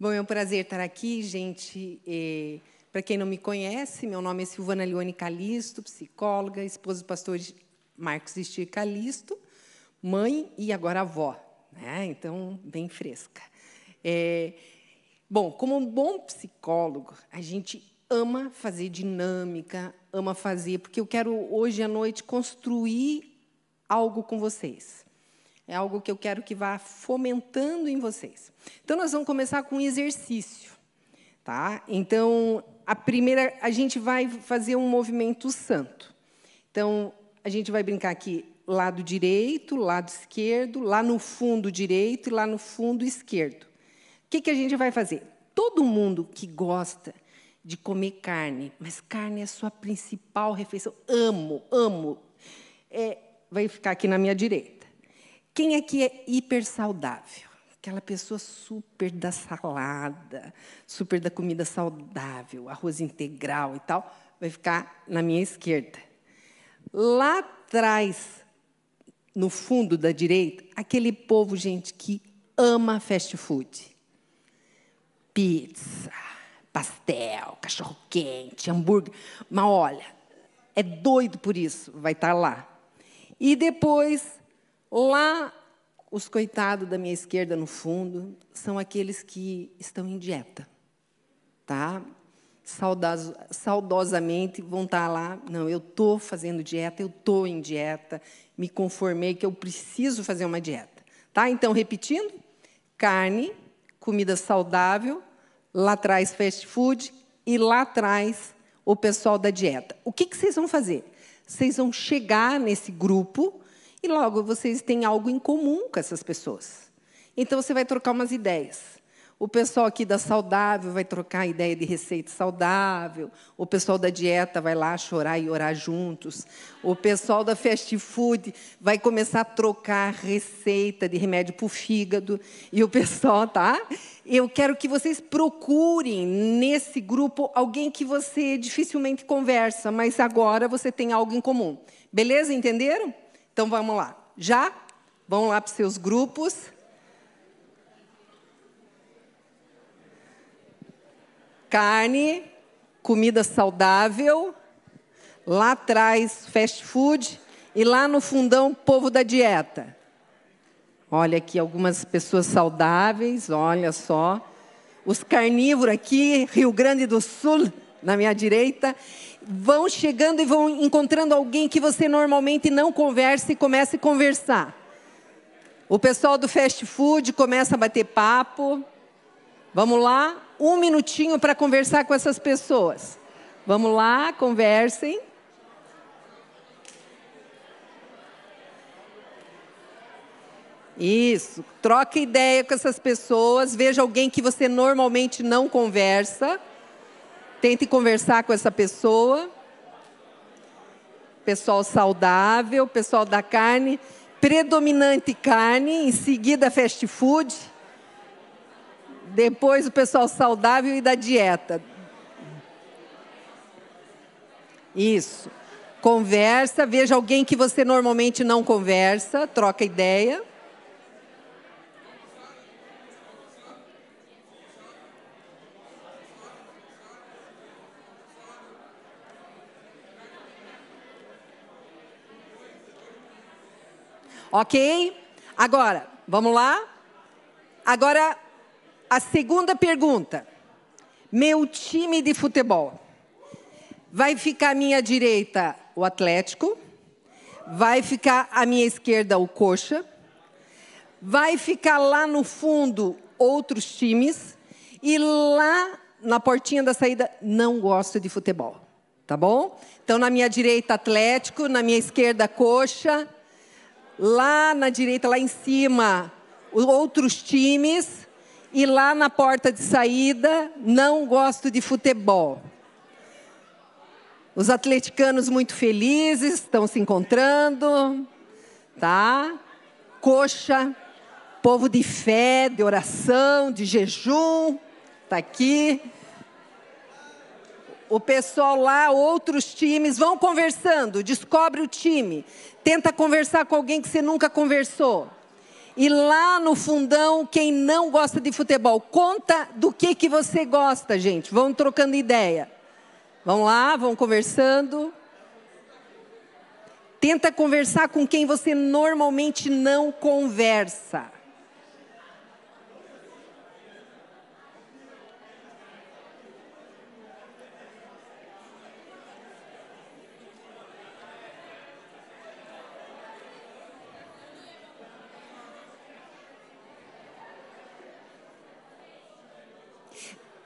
Bom, é um prazer estar aqui, gente. É, Para quem não me conhece, meu nome é Silvana Leone Calisto, psicóloga, esposa do pastor Marcos Estir Calisto, mãe e agora avó, né? então, bem fresca. É, bom, como um bom psicólogo, a gente ama fazer dinâmica, ama fazer, porque eu quero hoje à noite construir algo com vocês. É algo que eu quero que vá fomentando em vocês. Então, nós vamos começar com um exercício. Tá? Então, a primeira, a gente vai fazer um movimento santo. Então, a gente vai brincar aqui lado direito, lado esquerdo, lá no fundo direito e lá no fundo esquerdo. O que, que a gente vai fazer? Todo mundo que gosta de comer carne, mas carne é a sua principal refeição, amo, amo, é, vai ficar aqui na minha direita. Quem aqui é hiper saudável? Aquela pessoa super da salada, super da comida saudável, arroz integral e tal, vai ficar na minha esquerda. Lá atrás, no fundo da direita, aquele povo, gente, que ama fast food. Pizza, pastel, cachorro-quente, hambúrguer. Mas olha, é doido por isso, vai estar lá. E depois, Lá, os coitados da minha esquerda no fundo são aqueles que estão em dieta, tá? saudosamente vão estar lá. Não, eu estou fazendo dieta, eu estou em dieta, me conformei que eu preciso fazer uma dieta. Tá? Então, repetindo: carne, comida saudável, lá atrás fast food e lá atrás o pessoal da dieta. O que, que vocês vão fazer? Vocês vão chegar nesse grupo e logo vocês têm algo em comum com essas pessoas. Então você vai trocar umas ideias. O pessoal aqui da saudável vai trocar ideia de receita saudável. O pessoal da dieta vai lá chorar e orar juntos. O pessoal da fast food vai começar a trocar receita de remédio para o fígado. E o pessoal, tá? Eu quero que vocês procurem nesse grupo alguém que você dificilmente conversa, mas agora você tem algo em comum. Beleza? Entenderam? Então vamos lá. Já? Vão lá para os seus grupos. Carne, comida saudável. Lá atrás, fast food. E lá no fundão, povo da dieta. Olha aqui algumas pessoas saudáveis, olha só. Os carnívoros aqui, Rio Grande do Sul, na minha direita vão chegando e vão encontrando alguém que você normalmente não conversa e comece a conversar. O pessoal do fast food começa a bater papo. Vamos lá, um minutinho para conversar com essas pessoas. Vamos lá, conversem. Isso, troca ideia com essas pessoas, veja alguém que você normalmente não conversa. Tente conversar com essa pessoa. Pessoal saudável, pessoal da carne, predominante carne, em seguida fast food. Depois o pessoal saudável e da dieta. Isso. Conversa, veja alguém que você normalmente não conversa, troca ideia. Ok? Agora, vamos lá? Agora, a segunda pergunta. Meu time de futebol. Vai ficar à minha direita o Atlético, vai ficar à minha esquerda o Coxa, vai ficar lá no fundo outros times e lá na portinha da saída não gosto de futebol, tá bom? Então na minha direita Atlético, na minha esquerda Coxa, lá na direita, lá em cima, outros times, e lá na porta de saída, não gosto de futebol. Os atleticanos muito felizes, estão se encontrando, tá? Coxa, povo de fé, de oração, de jejum, tá aqui o pessoal lá, outros times, vão conversando, descobre o time, tenta conversar com alguém que você nunca conversou. E lá no fundão, quem não gosta de futebol, conta do que, que você gosta, gente. Vamos trocando ideia. Vamos lá, vamos conversando. Tenta conversar com quem você normalmente não conversa.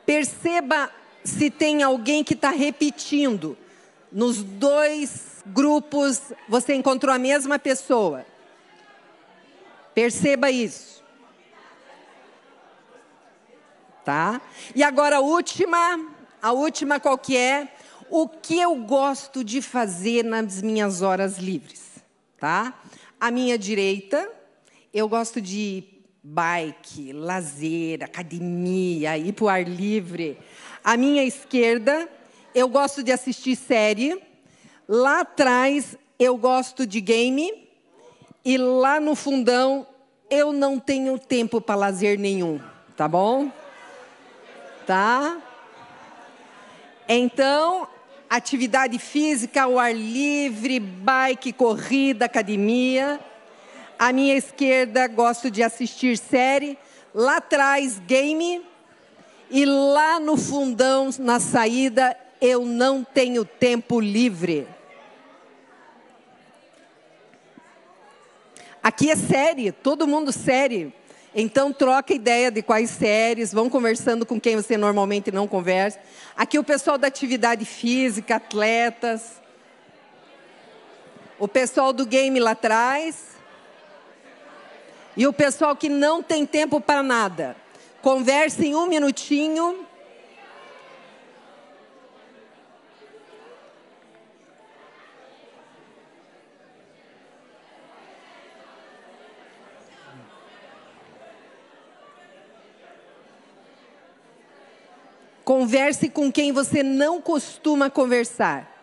Perceba se tem alguém que está repetindo. Nos dois grupos, você encontrou a mesma pessoa. Perceba isso. Tá? E agora a última, a última qual que é? O que eu gosto de fazer nas minhas horas livres, tá? À minha direita, eu gosto de bike, lazer, academia, ir para o ar livre. À minha esquerda, eu gosto de assistir série. Lá atrás, eu gosto de game. E lá no fundão, eu não tenho tempo para lazer nenhum. Tá bom? Tá? Então, atividade física, ao ar livre, bike, corrida, academia. À minha esquerda, gosto de assistir série. Lá atrás, game. E lá no fundão, na saída, eu não tenho tempo livre. Aqui é série, todo mundo série. Então troca ideia de quais séries, vão conversando com quem você normalmente não conversa. Aqui o pessoal da atividade física, atletas. O pessoal do game lá atrás. E o pessoal que não tem tempo para nada, converse em um minutinho. Converse com quem você não costuma conversar.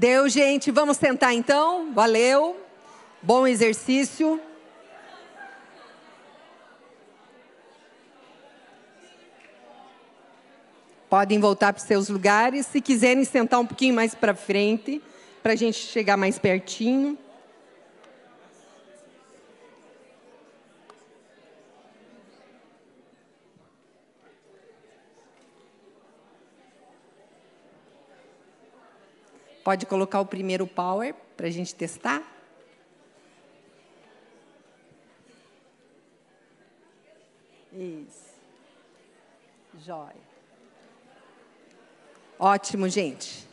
Deu, gente. Vamos sentar então. Valeu. Bom exercício. Podem voltar para os seus lugares. Se quiserem sentar um pouquinho mais para frente, para a gente chegar mais pertinho. Pode colocar o primeiro power para a gente testar? Isso. Jóia. Ótimo, gente.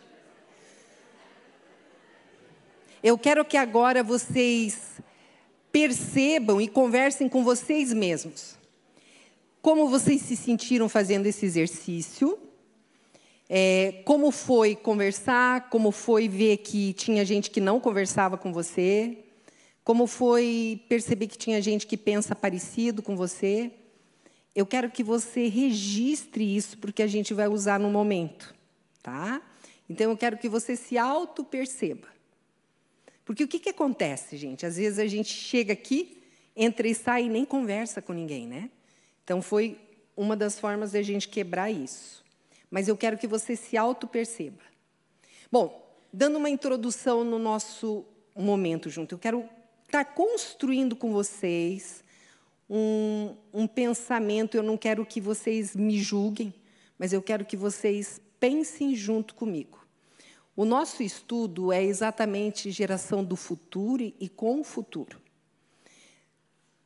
Eu quero que agora vocês percebam e conversem com vocês mesmos. Como vocês se sentiram fazendo esse exercício? É, como foi conversar? Como foi ver que tinha gente que não conversava com você? Como foi perceber que tinha gente que pensa parecido com você? Eu quero que você registre isso, porque a gente vai usar no momento. Tá? Então, eu quero que você se auto-perceba. Porque o que, que acontece, gente? Às vezes a gente chega aqui, entra e sai e nem conversa com ninguém, né? Então, foi uma das formas de a gente quebrar isso mas eu quero que você se auto-perceba. Bom, dando uma introdução no nosso momento junto, eu quero estar construindo com vocês um, um pensamento. Eu não quero que vocês me julguem, mas eu quero que vocês pensem junto comigo. O nosso estudo é exatamente geração do futuro e com o futuro.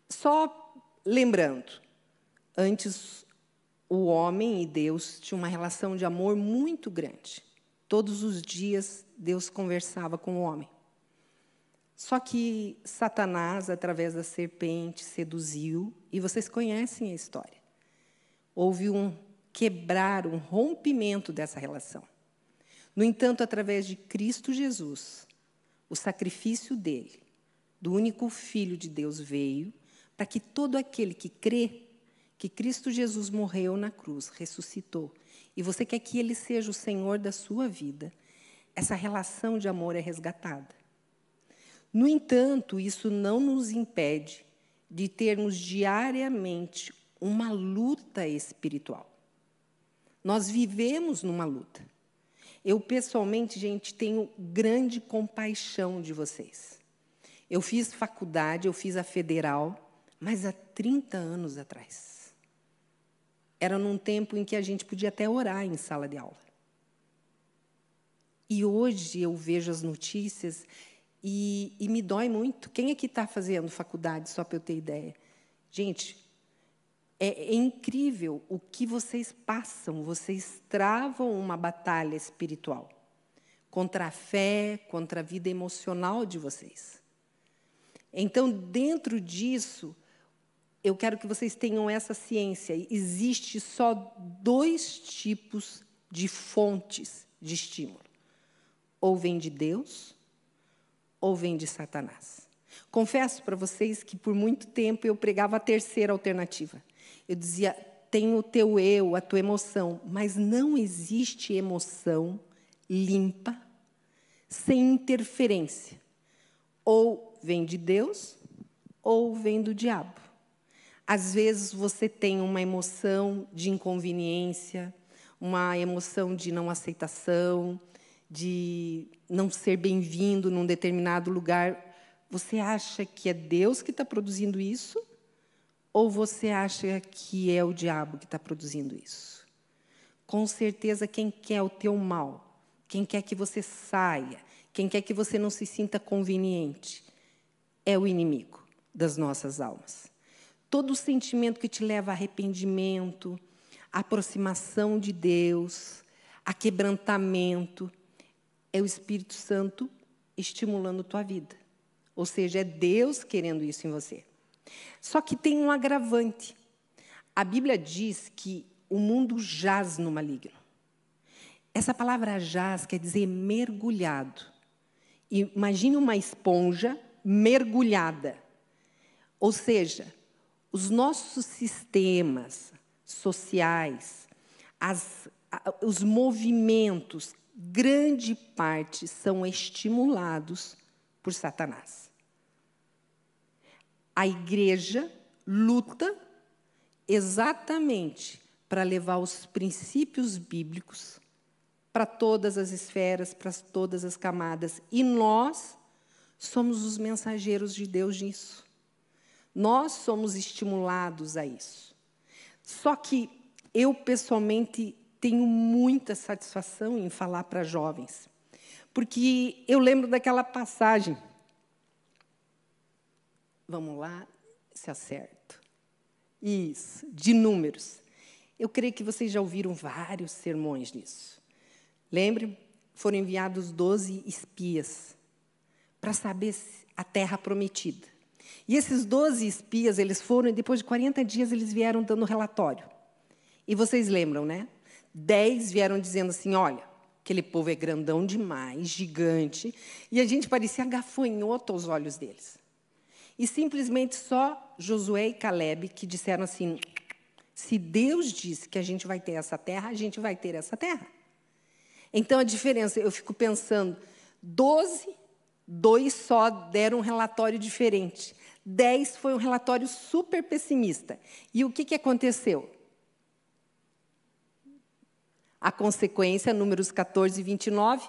Só lembrando, antes o homem e Deus tinham uma relação de amor muito grande. Todos os dias Deus conversava com o homem. Só que Satanás, através da serpente, seduziu, e vocês conhecem a história. Houve um quebrar, um rompimento dessa relação. No entanto, através de Cristo Jesus, O sacrifício dele, do único Filho de Deus, veio para que todo aquele que crê que Cristo Jesus morreu na cruz, ressuscitou, e você quer que ele seja o Senhor da sua vida, essa relação de amor é resgatada. No entanto, isso não nos impede de termos diariamente uma luta espiritual. Nós vivemos numa luta. Eu, pessoalmente, gente, tenho grande compaixão de vocês. Eu fiz faculdade, eu fiz a federal, mas há 30 anos atrás. Era num tempo em que a gente podia até orar em sala de aula. E hoje eu vejo as notícias e, e me dói muito. Quem é que está fazendo faculdade, só para eu ter ideia? Gente, é, é incrível o que vocês passam. Vocês travam uma batalha espiritual contra a fé, contra a vida emocional de vocês. Então, dentro disso, eu quero que vocês tenham essa ciência. Existe só dois tipos de fontes de estímulo: ou vem de Deus, ou vem de Satanás. Confesso para vocês que por muito tempo eu pregava a terceira alternativa. Eu dizia: tem o teu eu, a tua emoção, mas não existe emoção limpa, sem interferência. Ou vem de Deus, ou vem do diabo. Às vezes você tem uma emoção de inconveniência, uma emoção de não aceitação, de não ser bem-vindo num determinado lugar. Você acha que é Deus que está produzindo isso? Ou você acha que é o diabo que está produzindo isso? Com certeza, quem quer o teu mal, quem quer que você saia, quem quer que você não se sinta conveniente, é o inimigo das nossas almas todo sentimento que te leva a arrependimento, a aproximação de Deus, a quebrantamento, é o Espírito Santo estimulando tua vida. Ou seja, é Deus querendo isso em você. Só que tem um agravante. A Bíblia diz que o mundo jaz no maligno. Essa palavra jaz quer dizer mergulhado. Imagine uma esponja mergulhada. Ou seja, os nossos sistemas sociais, as, os movimentos, grande parte são estimulados por Satanás. A igreja luta exatamente para levar os princípios bíblicos para todas as esferas, para todas as camadas. E nós somos os mensageiros de Deus nisso. Nós somos estimulados a isso. Só que eu, pessoalmente, tenho muita satisfação em falar para jovens, porque eu lembro daquela passagem. Vamos lá, se acerto. Isso, de números. Eu creio que vocês já ouviram vários sermões nisso. Lembre? Foram enviados doze espias para saber a terra prometida. E esses 12 espias, eles foram, e depois de 40 dias, eles vieram dando relatório. E vocês lembram, né? Dez vieram dizendo assim: olha, aquele povo é grandão demais, gigante, e a gente parecia gafanhoto aos olhos deles. E simplesmente só Josué e Caleb que disseram assim: se Deus disse que a gente vai ter essa terra, a gente vai ter essa terra. Então a diferença, eu fico pensando, doze, dois só deram um relatório diferente. 10 foi um relatório super pessimista. E o que, que aconteceu? A consequência, números 14 e 29,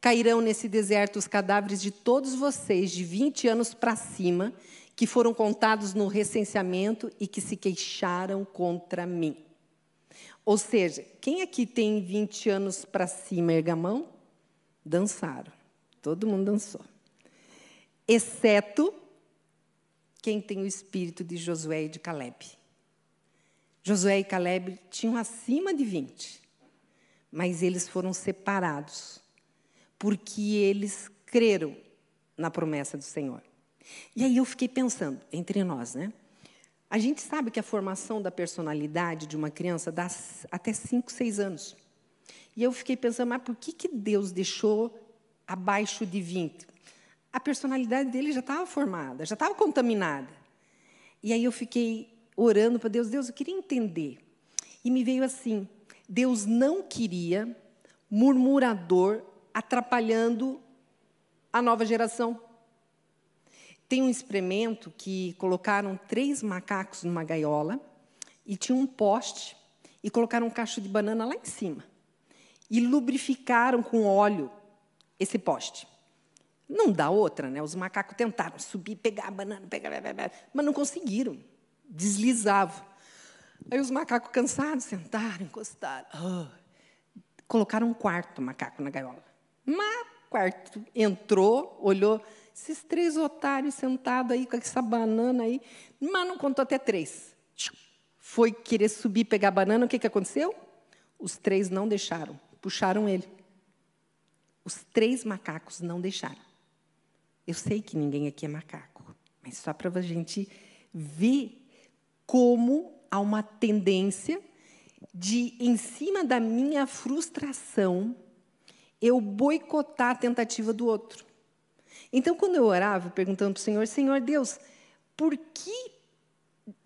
cairão nesse deserto os cadáveres de todos vocês de 20 anos para cima, que foram contados no recenseamento e que se queixaram contra mim. Ou seja, quem aqui tem 20 anos para cima, ergamão? Dançaram. Todo mundo dançou. Exceto quem tem o espírito de Josué e de Caleb. Josué e Caleb tinham acima de 20, mas eles foram separados, porque eles creram na promessa do Senhor. E aí eu fiquei pensando, entre nós, né? A gente sabe que a formação da personalidade de uma criança dá até 5, 6 anos. E eu fiquei pensando, mas por que, que Deus deixou abaixo de 20? A personalidade dele já estava formada, já estava contaminada. E aí eu fiquei orando para Deus, Deus, eu queria entender. E me veio assim: Deus não queria murmurador atrapalhando a nova geração. Tem um experimento que colocaram três macacos numa gaiola e tinha um poste e colocaram um cacho de banana lá em cima e lubrificaram com óleo esse poste. Não dá outra, né? Os macacos tentaram subir, pegar a banana, pegar, mas não conseguiram. Deslizavam. Aí os macacos cansados sentaram, encostaram. Oh. Colocaram um quarto macaco na gaiola. Mas quarto entrou, olhou, esses três otários sentados aí com essa banana aí, mas não contou até três. Foi querer subir pegar a banana, o que, que aconteceu? Os três não deixaram, puxaram ele. Os três macacos não deixaram. Eu sei que ninguém aqui é macaco, mas só para a gente ver como há uma tendência de, em cima da minha frustração, eu boicotar a tentativa do outro. Então, quando eu orava, perguntando para o Senhor, Senhor Deus, por que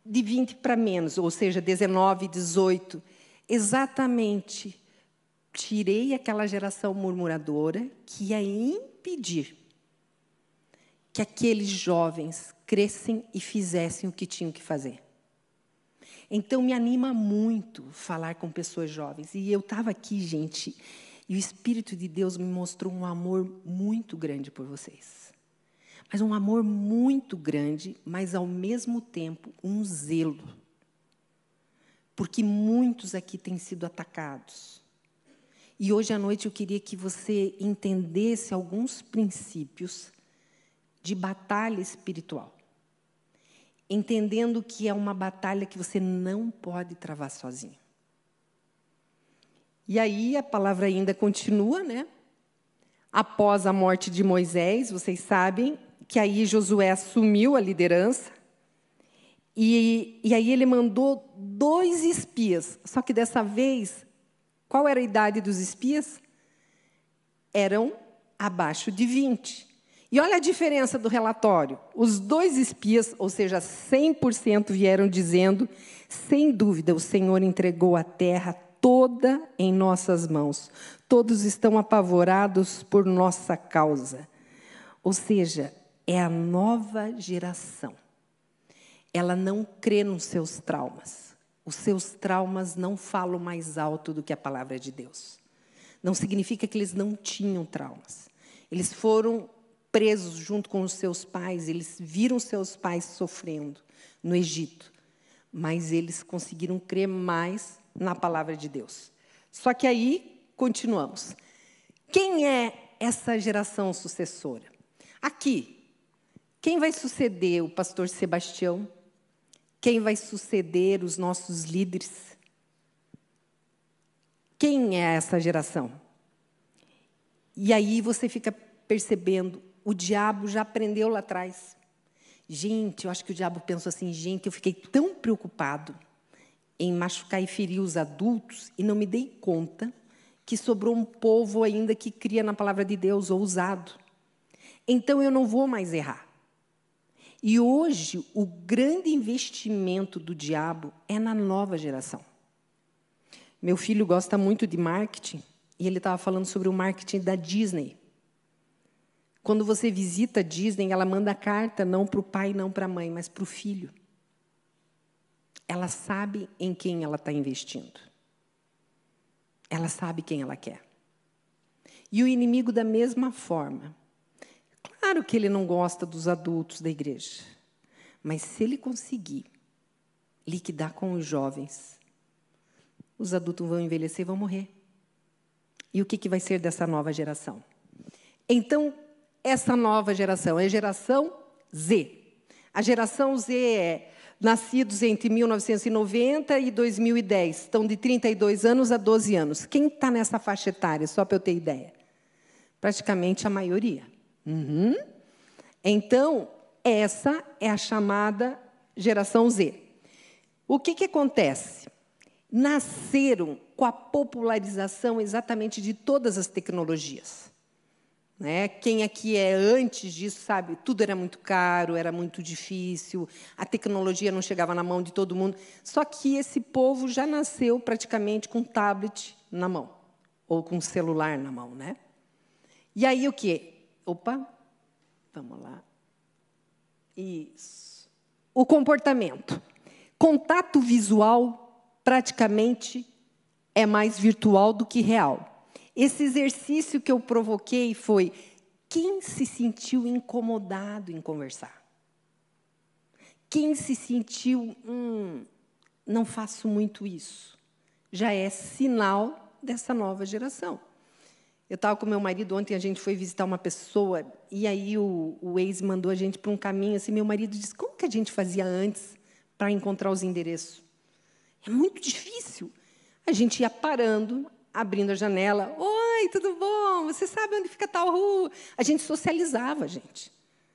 de 20 para menos, ou seja, 19, 18, exatamente tirei aquela geração murmuradora que ia impedir que aqueles jovens crescem e fizessem o que tinham que fazer. Então, me anima muito falar com pessoas jovens. E eu estava aqui, gente, e o Espírito de Deus me mostrou um amor muito grande por vocês. Mas um amor muito grande, mas ao mesmo tempo um zelo. Porque muitos aqui têm sido atacados. E hoje à noite eu queria que você entendesse alguns princípios de batalha espiritual. Entendendo que é uma batalha que você não pode travar sozinho. E aí a palavra ainda continua, né? Após a morte de Moisés, vocês sabem que aí Josué assumiu a liderança. E, e aí ele mandou dois espias. Só que dessa vez, qual era a idade dos espias? Eram abaixo de 20. E olha a diferença do relatório. Os dois espias, ou seja, 100% vieram dizendo: sem dúvida, o Senhor entregou a terra toda em nossas mãos. Todos estão apavorados por nossa causa. Ou seja, é a nova geração. Ela não crê nos seus traumas. Os seus traumas não falam mais alto do que a palavra de Deus. Não significa que eles não tinham traumas. Eles foram presos junto com os seus pais, eles viram seus pais sofrendo no Egito, mas eles conseguiram crer mais na palavra de Deus. Só que aí, continuamos. Quem é essa geração sucessora? Aqui, quem vai suceder o pastor Sebastião? Quem vai suceder os nossos líderes? Quem é essa geração? E aí você fica percebendo, o diabo já aprendeu lá atrás. Gente, eu acho que o diabo pensou assim, gente, eu fiquei tão preocupado em machucar e ferir os adultos e não me dei conta que sobrou um povo ainda que cria na palavra de Deus ousado. Então eu não vou mais errar. E hoje o grande investimento do diabo é na nova geração. Meu filho gosta muito de marketing e ele estava falando sobre o marketing da Disney. Quando você visita a Disney, ela manda carta não para o pai, não para a mãe, mas para o filho ela sabe em quem ela está investindo. Ela sabe quem ela quer. E o inimigo, da mesma forma. Claro que ele não gosta dos adultos da igreja, mas se ele conseguir liquidar com os jovens, os adultos vão envelhecer e vão morrer. E o que, que vai ser dessa nova geração? Então, essa nova geração é a geração Z. A geração Z é nascidos entre 1990 e 2010, estão de 32 anos a 12 anos. Quem está nessa faixa etária, só para eu ter ideia? Praticamente a maioria. Uhum. Então, essa é a chamada geração Z. O que, que acontece? Nasceram com a popularização exatamente de todas as tecnologias. Né? Quem aqui é antes disso, sabe? Tudo era muito caro, era muito difícil, a tecnologia não chegava na mão de todo mundo. Só que esse povo já nasceu praticamente com tablet na mão, ou com celular na mão. Né? E aí o quê? Opa, vamos lá. Isso. O comportamento. Contato visual praticamente é mais virtual do que real. Esse exercício que eu provoquei foi quem se sentiu incomodado em conversar? Quem se sentiu, hum, não faço muito isso? Já é sinal dessa nova geração. Eu estava com meu marido ontem, a gente foi visitar uma pessoa, e aí o, o ex mandou a gente para um caminho assim. Meu marido disse: como que a gente fazia antes para encontrar os endereços? É muito difícil. A gente ia parando, abrindo a janela. Oi, tudo bom? Você sabe onde fica tal rua? A gente socializava, gente.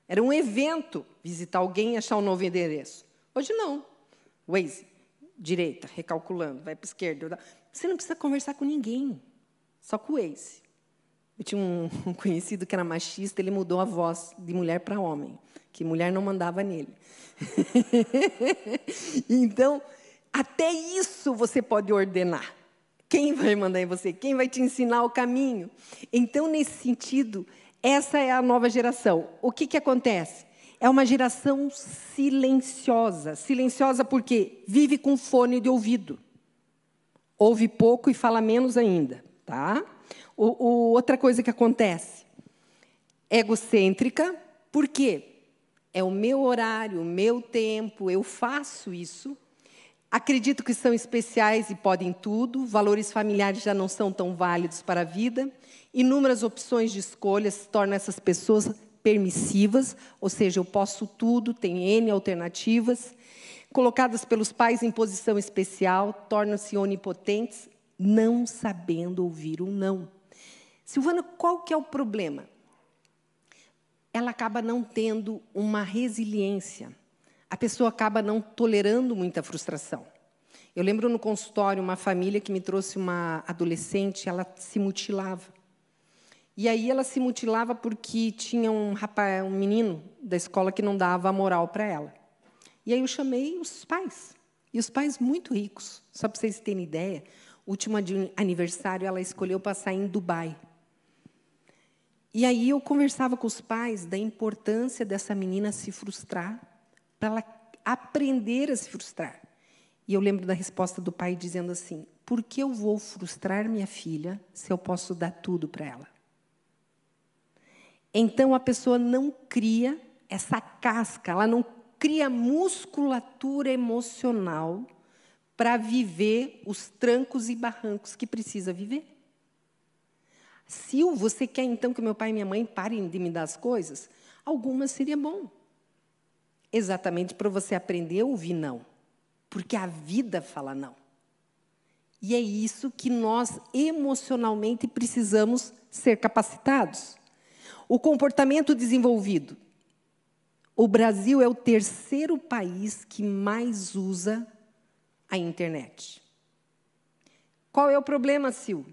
Era um evento visitar alguém e achar um novo endereço. Hoje não. Waze, direita, recalculando, vai para esquerda. Você não precisa conversar com ninguém, só com o Waze. Eu tinha um conhecido que era machista, ele mudou a voz de mulher para homem, que mulher não mandava nele. então, até isso você pode ordenar. Quem vai mandar em você? Quem vai te ensinar o caminho? Então, nesse sentido, essa é a nova geração. O que, que acontece? É uma geração silenciosa. Silenciosa porque vive com fone de ouvido. Ouve pouco e fala menos ainda. Tá? O, o, outra coisa que acontece, egocêntrica, por quê? É o meu horário, o meu tempo, eu faço isso, Acredito que são especiais e podem tudo, valores familiares já não são tão válidos para a vida, inúmeras opções de escolhas tornam essas pessoas permissivas, ou seja, eu posso tudo, tem N alternativas, colocadas pelos pais em posição especial, tornam-se onipotentes, não sabendo ouvir um não. Silvana, qual que é o problema? Ela acaba não tendo uma resiliência a pessoa acaba não tolerando muita frustração. Eu lembro no consultório uma família que me trouxe uma adolescente, ela se mutilava. E aí ela se mutilava porque tinha um rapaz, um menino da escola que não dava moral para ela. E aí eu chamei os pais. E os pais muito ricos. Só para vocês terem ideia, último aniversário ela escolheu passar em Dubai. E aí eu conversava com os pais da importância dessa menina se frustrar para ela aprender a se frustrar. E eu lembro da resposta do pai dizendo assim: por que eu vou frustrar minha filha se eu posso dar tudo para ela? Então a pessoa não cria essa casca, ela não cria musculatura emocional para viver os trancos e barrancos que precisa viver. Se você quer então que meu pai e minha mãe parem de me dar as coisas, algumas seria bom. Exatamente para você aprender a ouvir não. Porque a vida fala não. E é isso que nós emocionalmente precisamos ser capacitados. O comportamento desenvolvido. O Brasil é o terceiro país que mais usa a internet. Qual é o problema, Sil?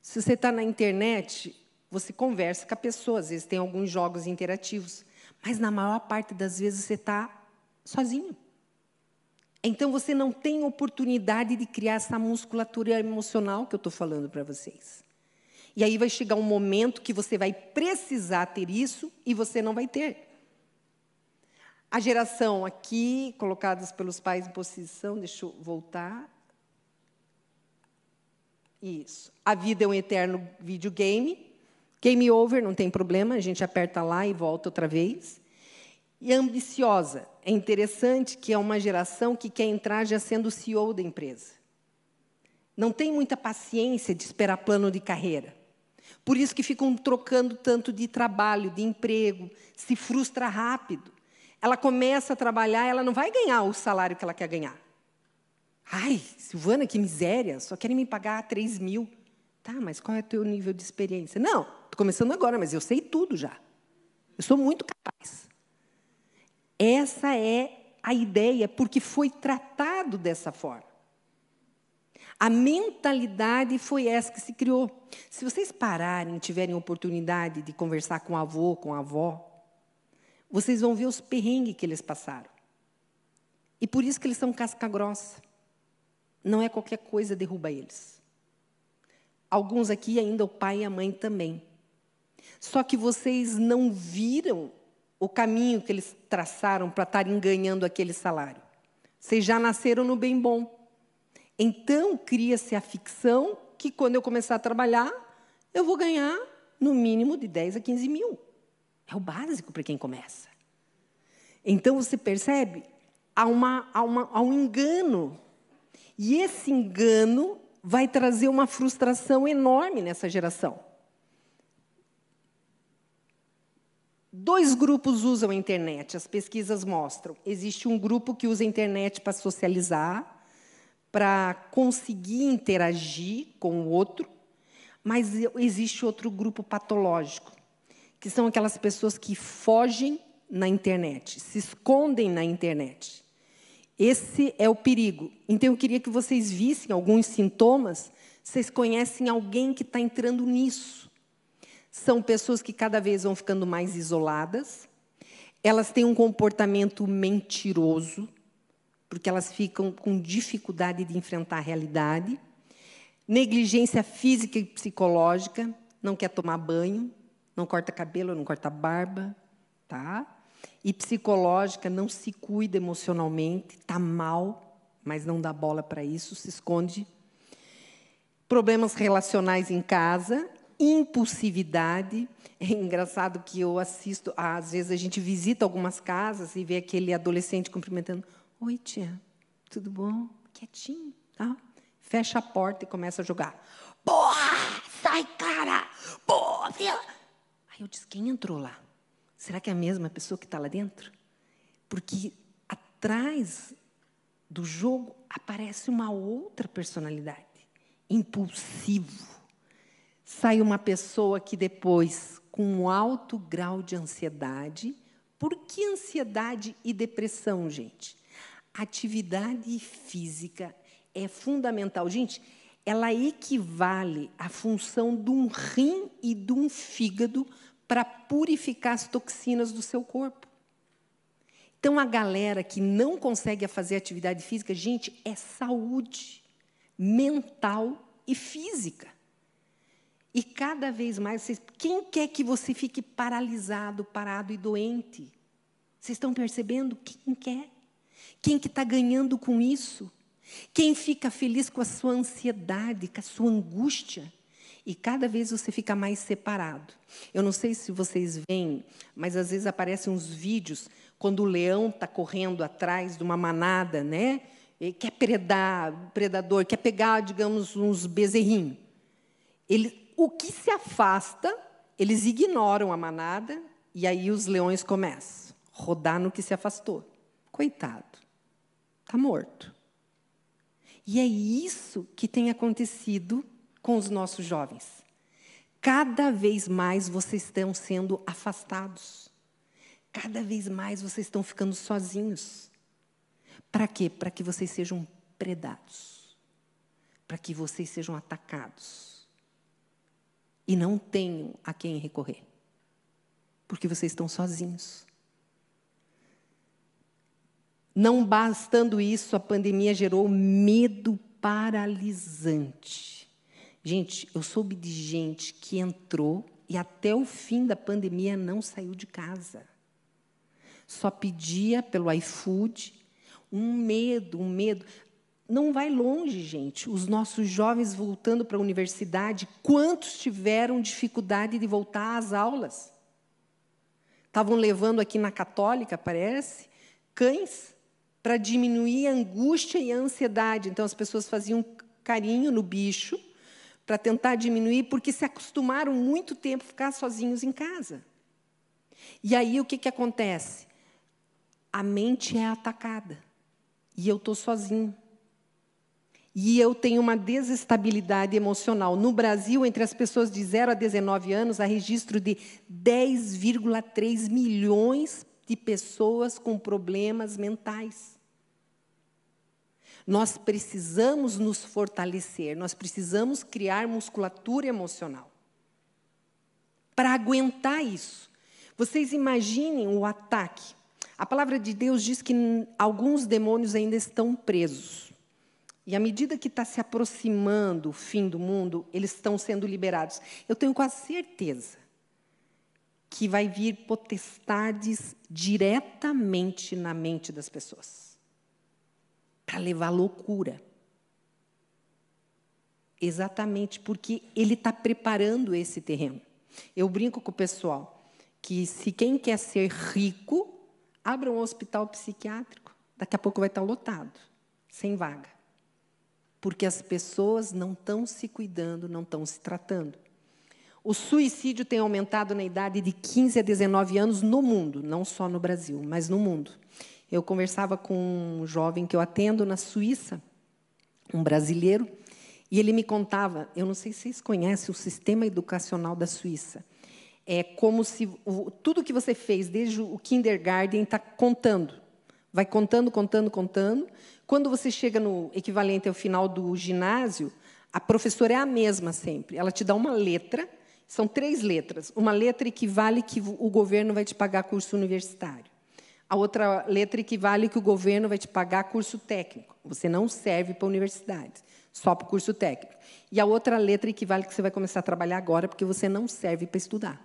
Se você está na internet, você conversa com a pessoa, às vezes tem alguns jogos interativos. Mas na maior parte das vezes você está sozinho. Então você não tem oportunidade de criar essa musculatura emocional que eu estou falando para vocês. E aí vai chegar um momento que você vai precisar ter isso e você não vai ter. A geração aqui, colocadas pelos pais em posição, deixa eu voltar. Isso. A vida é um eterno videogame. Game over, não tem problema, a gente aperta lá e volta outra vez. E ambiciosa. É interessante que é uma geração que quer entrar já sendo CEO da empresa. Não tem muita paciência de esperar plano de carreira. Por isso que ficam trocando tanto de trabalho, de emprego, se frustra rápido. Ela começa a trabalhar, ela não vai ganhar o salário que ela quer ganhar. Ai, Silvana, que miséria, só querem me pagar 3 mil. Tá, mas qual é o teu nível de experiência? Não, começando agora, mas eu sei tudo já. Eu sou muito capaz. Essa é a ideia, porque foi tratado dessa forma. A mentalidade foi essa que se criou. Se vocês pararem tiverem oportunidade de conversar com o avô, com a avó, vocês vão ver os perrengues que eles passaram. E por isso que eles são casca grossa. Não é qualquer coisa derruba eles. Alguns aqui ainda o pai e a mãe também. Só que vocês não viram o caminho que eles traçaram para estarem ganhando aquele salário. Vocês já nasceram no bem bom. Então, cria-se a ficção que quando eu começar a trabalhar, eu vou ganhar no mínimo de 10 a 15 mil. É o básico para quem começa. Então, você percebe? Há, uma, há, uma, há um engano. E esse engano vai trazer uma frustração enorme nessa geração. Dois grupos usam a internet, as pesquisas mostram. Existe um grupo que usa a internet para socializar, para conseguir interagir com o outro, mas existe outro grupo patológico, que são aquelas pessoas que fogem na internet, se escondem na internet. Esse é o perigo. Então, eu queria que vocês vissem alguns sintomas. Vocês conhecem alguém que está entrando nisso. São pessoas que cada vez vão ficando mais isoladas, elas têm um comportamento mentiroso, porque elas ficam com dificuldade de enfrentar a realidade. Negligência física e psicológica, não quer tomar banho, não corta cabelo, não corta barba, tá? E psicológica, não se cuida emocionalmente, está mal, mas não dá bola para isso, se esconde. Problemas relacionais em casa, impulsividade. É engraçado que eu assisto, às vezes a gente visita algumas casas e vê aquele adolescente cumprimentando Oi, tia, tudo bom? Quietinho, tá? Fecha a porta e começa a jogar. Porra! Sai, cara! Porra! Aí eu disse: quem entrou lá? Será que é a mesma pessoa que está lá dentro? Porque atrás do jogo aparece uma outra personalidade, impulsivo. Sai uma pessoa que depois, com um alto grau de ansiedade, por que ansiedade e depressão, gente? atividade física é fundamental. Gente, ela equivale à função de um rim e de um fígado para purificar as toxinas do seu corpo. Então, a galera que não consegue fazer atividade física, gente, é saúde mental e física. E cada vez mais, vocês, quem quer que você fique paralisado, parado e doente? Vocês estão percebendo? Quem quer? Quem que está ganhando com isso? Quem fica feliz com a sua ansiedade, com a sua angústia? E cada vez você fica mais separado. Eu não sei se vocês veem, mas às vezes aparecem uns vídeos quando o leão está correndo atrás de uma manada, né? E quer predar, predador, quer pegar, digamos, uns bezerrinhos. Ele, o que se afasta, eles ignoram a manada e aí os leões começam a rodar no que se afastou. Coitado está morto. E é isso que tem acontecido com os nossos jovens. Cada vez mais vocês estão sendo afastados. Cada vez mais vocês estão ficando sozinhos. Para quê? Para que vocês sejam predados. Para que vocês sejam atacados. E não tenham a quem recorrer. Porque vocês estão sozinhos. Não bastando isso, a pandemia gerou medo paralisante. Gente, eu soube de gente que entrou e até o fim da pandemia não saiu de casa. Só pedia pelo iFood. Um medo, um medo. Não vai longe, gente. Os nossos jovens voltando para a universidade, quantos tiveram dificuldade de voltar às aulas? Estavam levando aqui na Católica, parece, cães para diminuir a angústia e a ansiedade. Então, as pessoas faziam carinho no bicho para tentar diminuir, porque se acostumaram muito tempo a ficar sozinhos em casa. E aí, o que, que acontece? A mente é atacada. E eu estou sozinho. E eu tenho uma desestabilidade emocional. No Brasil, entre as pessoas de 0 a 19 anos, há registro de 10,3 milhões de pessoas com problemas mentais. Nós precisamos nos fortalecer, nós precisamos criar musculatura emocional para aguentar isso. Vocês imaginem o ataque. A palavra de Deus diz que alguns demônios ainda estão presos. E à medida que está se aproximando o fim do mundo, eles estão sendo liberados. Eu tenho quase certeza que vai vir potestades diretamente na mente das pessoas para levar loucura. Exatamente porque ele está preparando esse terreno. Eu brinco com o pessoal que se quem quer ser rico, abra um hospital psiquiátrico. Daqui a pouco vai estar lotado, sem vaga. Porque as pessoas não estão se cuidando, não estão se tratando. O suicídio tem aumentado na idade de 15 a 19 anos no mundo, não só no Brasil, mas no mundo. Eu conversava com um jovem que eu atendo na Suíça, um brasileiro, e ele me contava, eu não sei se vocês conhecem o sistema educacional da Suíça. É como se tudo que você fez desde o kindergarten está contando. Vai contando, contando, contando. Quando você chega no equivalente ao final do ginásio, a professora é a mesma sempre. Ela te dá uma letra são três letras. Uma letra equivale que o governo vai te pagar curso universitário. A outra letra equivale que o governo vai te pagar curso técnico. Você não serve para a universidade, só para o curso técnico. E a outra letra equivale que você vai começar a trabalhar agora porque você não serve para estudar.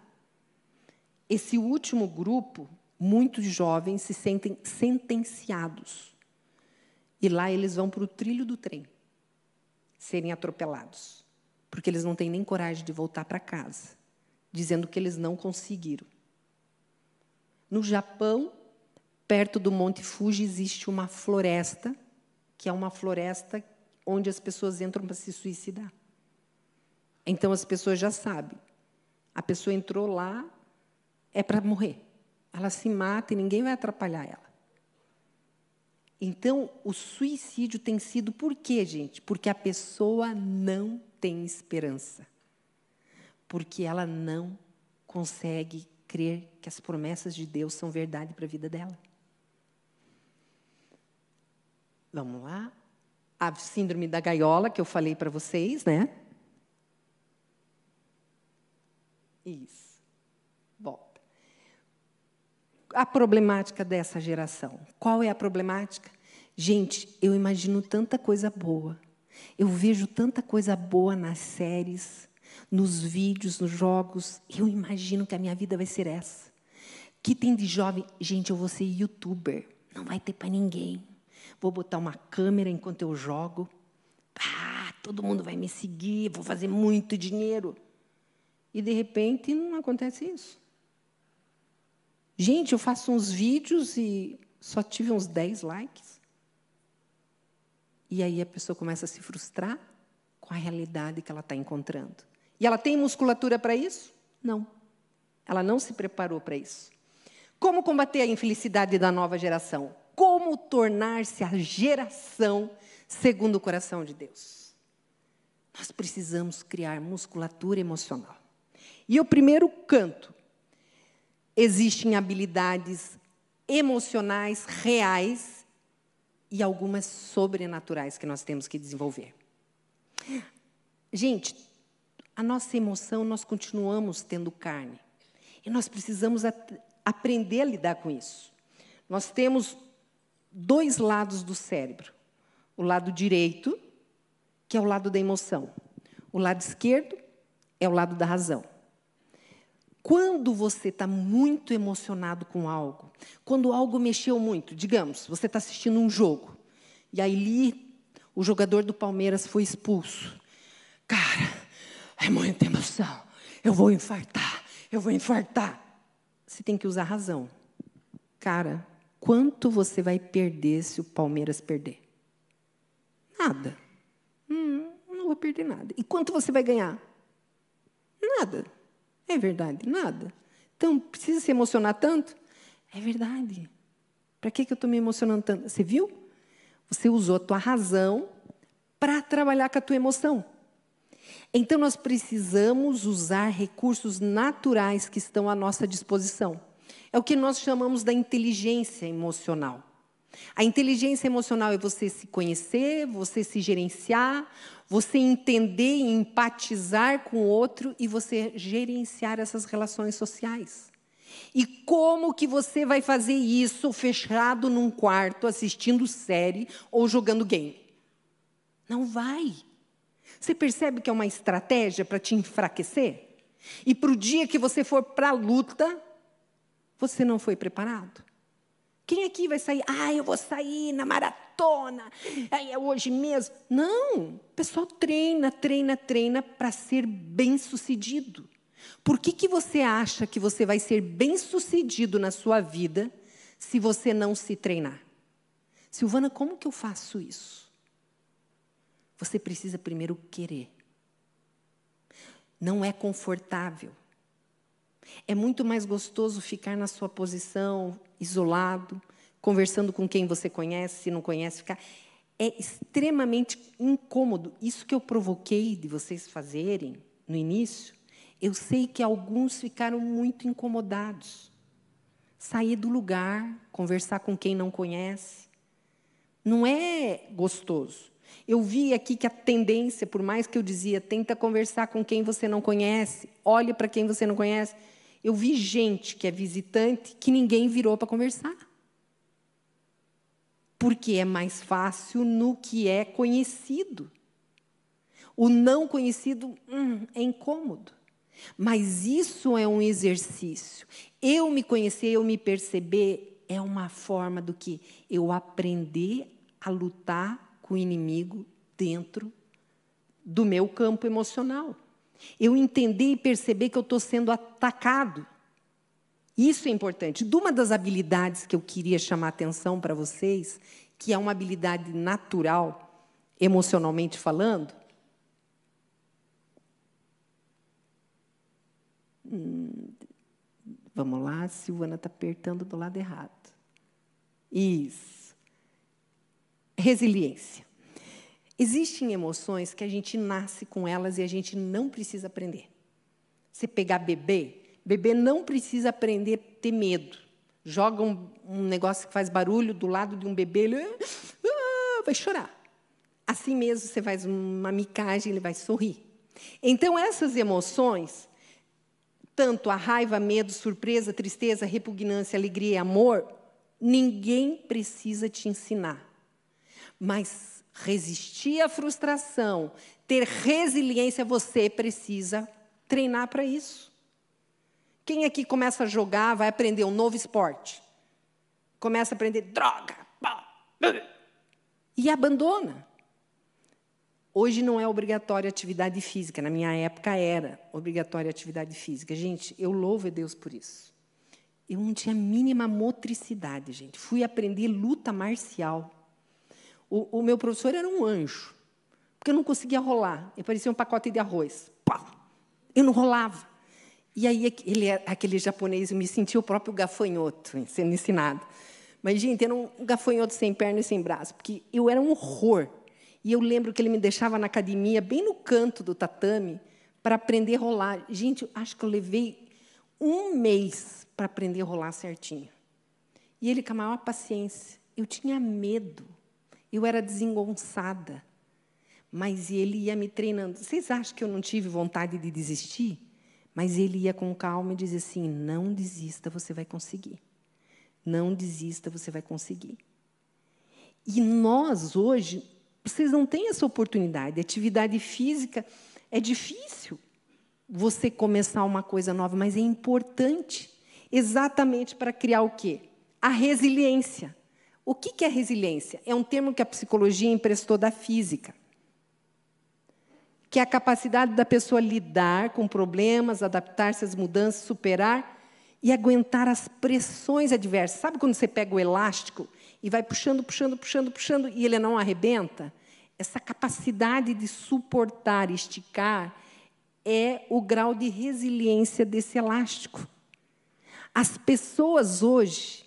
Esse último grupo, muitos jovens se sentem sentenciados. E lá eles vão para o trilho do trem, serem atropelados porque eles não têm nem coragem de voltar para casa, dizendo que eles não conseguiram. No Japão, perto do Monte Fuji, existe uma floresta, que é uma floresta onde as pessoas entram para se suicidar. Então as pessoas já sabem. A pessoa entrou lá, é para morrer. Ela se mata e ninguém vai atrapalhar ela. Então, o suicídio tem sido por quê, gente? Porque a pessoa não tem esperança. Porque ela não consegue crer que as promessas de Deus são verdade para a vida dela. Vamos lá. A síndrome da gaiola, que eu falei para vocês, né? Isso. Volta. A problemática dessa geração. Qual é a problemática? Gente, eu imagino tanta coisa boa eu vejo tanta coisa boa nas séries, nos vídeos, nos jogos. Eu imagino que a minha vida vai ser essa. Que tem de jovem, gente, eu vou ser youtuber. Não vai ter para ninguém. Vou botar uma câmera enquanto eu jogo. Ah, todo mundo vai me seguir, vou fazer muito dinheiro. E de repente não acontece isso. Gente, eu faço uns vídeos e só tive uns 10 likes. E aí a pessoa começa a se frustrar com a realidade que ela está encontrando. E ela tem musculatura para isso? Não. Ela não se preparou para isso. Como combater a infelicidade da nova geração? Como tornar-se a geração segundo o coração de Deus? Nós precisamos criar musculatura emocional. E o primeiro canto: existem habilidades emocionais reais e algumas sobrenaturais que nós temos que desenvolver. Gente, a nossa emoção nós continuamos tendo carne. E nós precisamos aprender a lidar com isso. Nós temos dois lados do cérebro. O lado direito, que é o lado da emoção. O lado esquerdo é o lado da razão. Quando você está muito emocionado com algo, quando algo mexeu muito, digamos, você está assistindo um jogo, e aí o jogador do Palmeiras foi expulso. Cara, é muita emoção. Eu vou infartar, eu vou infartar. Você tem que usar razão. Cara, quanto você vai perder se o Palmeiras perder? Nada. Hum, não vou perder nada. E quanto você vai ganhar? Nada. É verdade, nada. Então, precisa se emocionar tanto? É verdade. Para que, que eu estou me emocionando tanto? Você viu? Você usou a tua razão para trabalhar com a tua emoção. Então, nós precisamos usar recursos naturais que estão à nossa disposição. É o que nós chamamos da inteligência emocional. A inteligência emocional é você se conhecer, você se gerenciar, você entender e empatizar com o outro e você gerenciar essas relações sociais. E como que você vai fazer isso fechado num quarto, assistindo série ou jogando game? Não vai. Você percebe que é uma estratégia para te enfraquecer? E para o dia que você for para a luta, você não foi preparado. Quem aqui vai sair? Ah, eu vou sair na maratona, é hoje mesmo. Não, o pessoal treina, treina, treina para ser bem-sucedido. Por que, que você acha que você vai ser bem-sucedido na sua vida se você não se treinar? Silvana, como que eu faço isso? Você precisa primeiro querer. Não é confortável. É muito mais gostoso ficar na sua posição, isolado, conversando com quem você conhece, se não conhece, ficar. É extremamente incômodo. Isso que eu provoquei de vocês fazerem no início, eu sei que alguns ficaram muito incomodados. Sair do lugar, conversar com quem não conhece, não é gostoso. Eu vi aqui que a tendência, por mais que eu dizia, tenta conversar com quem você não conhece, olhe para quem você não conhece, eu vi gente que é visitante que ninguém virou para conversar. Porque é mais fácil no que é conhecido. O não conhecido hum, é incômodo. Mas isso é um exercício. Eu me conhecer, eu me perceber, é uma forma do que eu aprender a lutar com o inimigo dentro do meu campo emocional. Eu entender e perceber que eu estou sendo atacado. Isso é importante. De uma das habilidades que eu queria chamar atenção para vocês, que é uma habilidade natural, emocionalmente falando. Hum, vamos lá, Silvana está apertando do lado errado. Isso. Resiliência. Existem emoções que a gente nasce com elas e a gente não precisa aprender. Você pegar bebê, bebê não precisa aprender a ter medo. Joga um, um negócio que faz barulho do lado de um bebê, ele ah, vai chorar. Assim mesmo, você faz uma micagem, ele vai sorrir. Então, essas emoções, tanto a raiva, medo, surpresa, tristeza, repugnância, alegria e amor, ninguém precisa te ensinar. Mas resistir à frustração, ter resiliência, você precisa treinar para isso. Quem aqui começa a jogar, vai aprender um novo esporte? Começa a aprender droga, e abandona. Hoje não é obrigatória atividade física, na minha época era obrigatória atividade física. Gente, eu louvo a Deus por isso. Eu não tinha mínima motricidade, gente. Fui aprender luta marcial. O, o, meu professor era um anjo, porque eu não conseguia rolar. Eu parecia um pacote de arroz. Pá! Eu não rolava. E aí, ele, aquele japonês, eu me sentia o próprio gafanhoto sendo ensinado. Mas, gente, era um gafanhoto sem perna e sem braço, porque eu era um horror. E eu lembro que ele me deixava na academia, bem no canto do tatame, para aprender a rolar. Gente, acho que eu levei um mês para aprender a rolar certinho. E ele com a maior paciência. Eu tinha medo. Eu era desengonçada, mas ele ia me treinando. Vocês acham que eu não tive vontade de desistir? Mas ele ia com calma e dizia assim: não desista, você vai conseguir. Não desista, você vai conseguir. E nós, hoje, vocês não têm essa oportunidade. Atividade física é difícil você começar uma coisa nova, mas é importante exatamente para criar o quê? A resiliência. O que é resiliência? É um termo que a psicologia emprestou da física, que é a capacidade da pessoa lidar com problemas, adaptar-se às mudanças, superar e aguentar as pressões adversas. Sabe quando você pega o elástico e vai puxando, puxando, puxando, puxando e ele não arrebenta? Essa capacidade de suportar, esticar, é o grau de resiliência desse elástico. As pessoas hoje,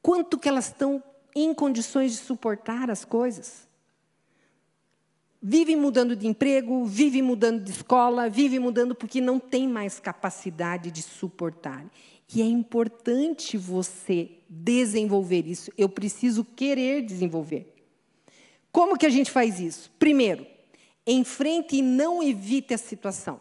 quanto que elas estão em condições de suportar as coisas. Vive mudando de emprego, vive mudando de escola, vive mudando porque não tem mais capacidade de suportar. E é importante você desenvolver isso. Eu preciso querer desenvolver. Como que a gente faz isso? Primeiro, enfrente e não evite a situação.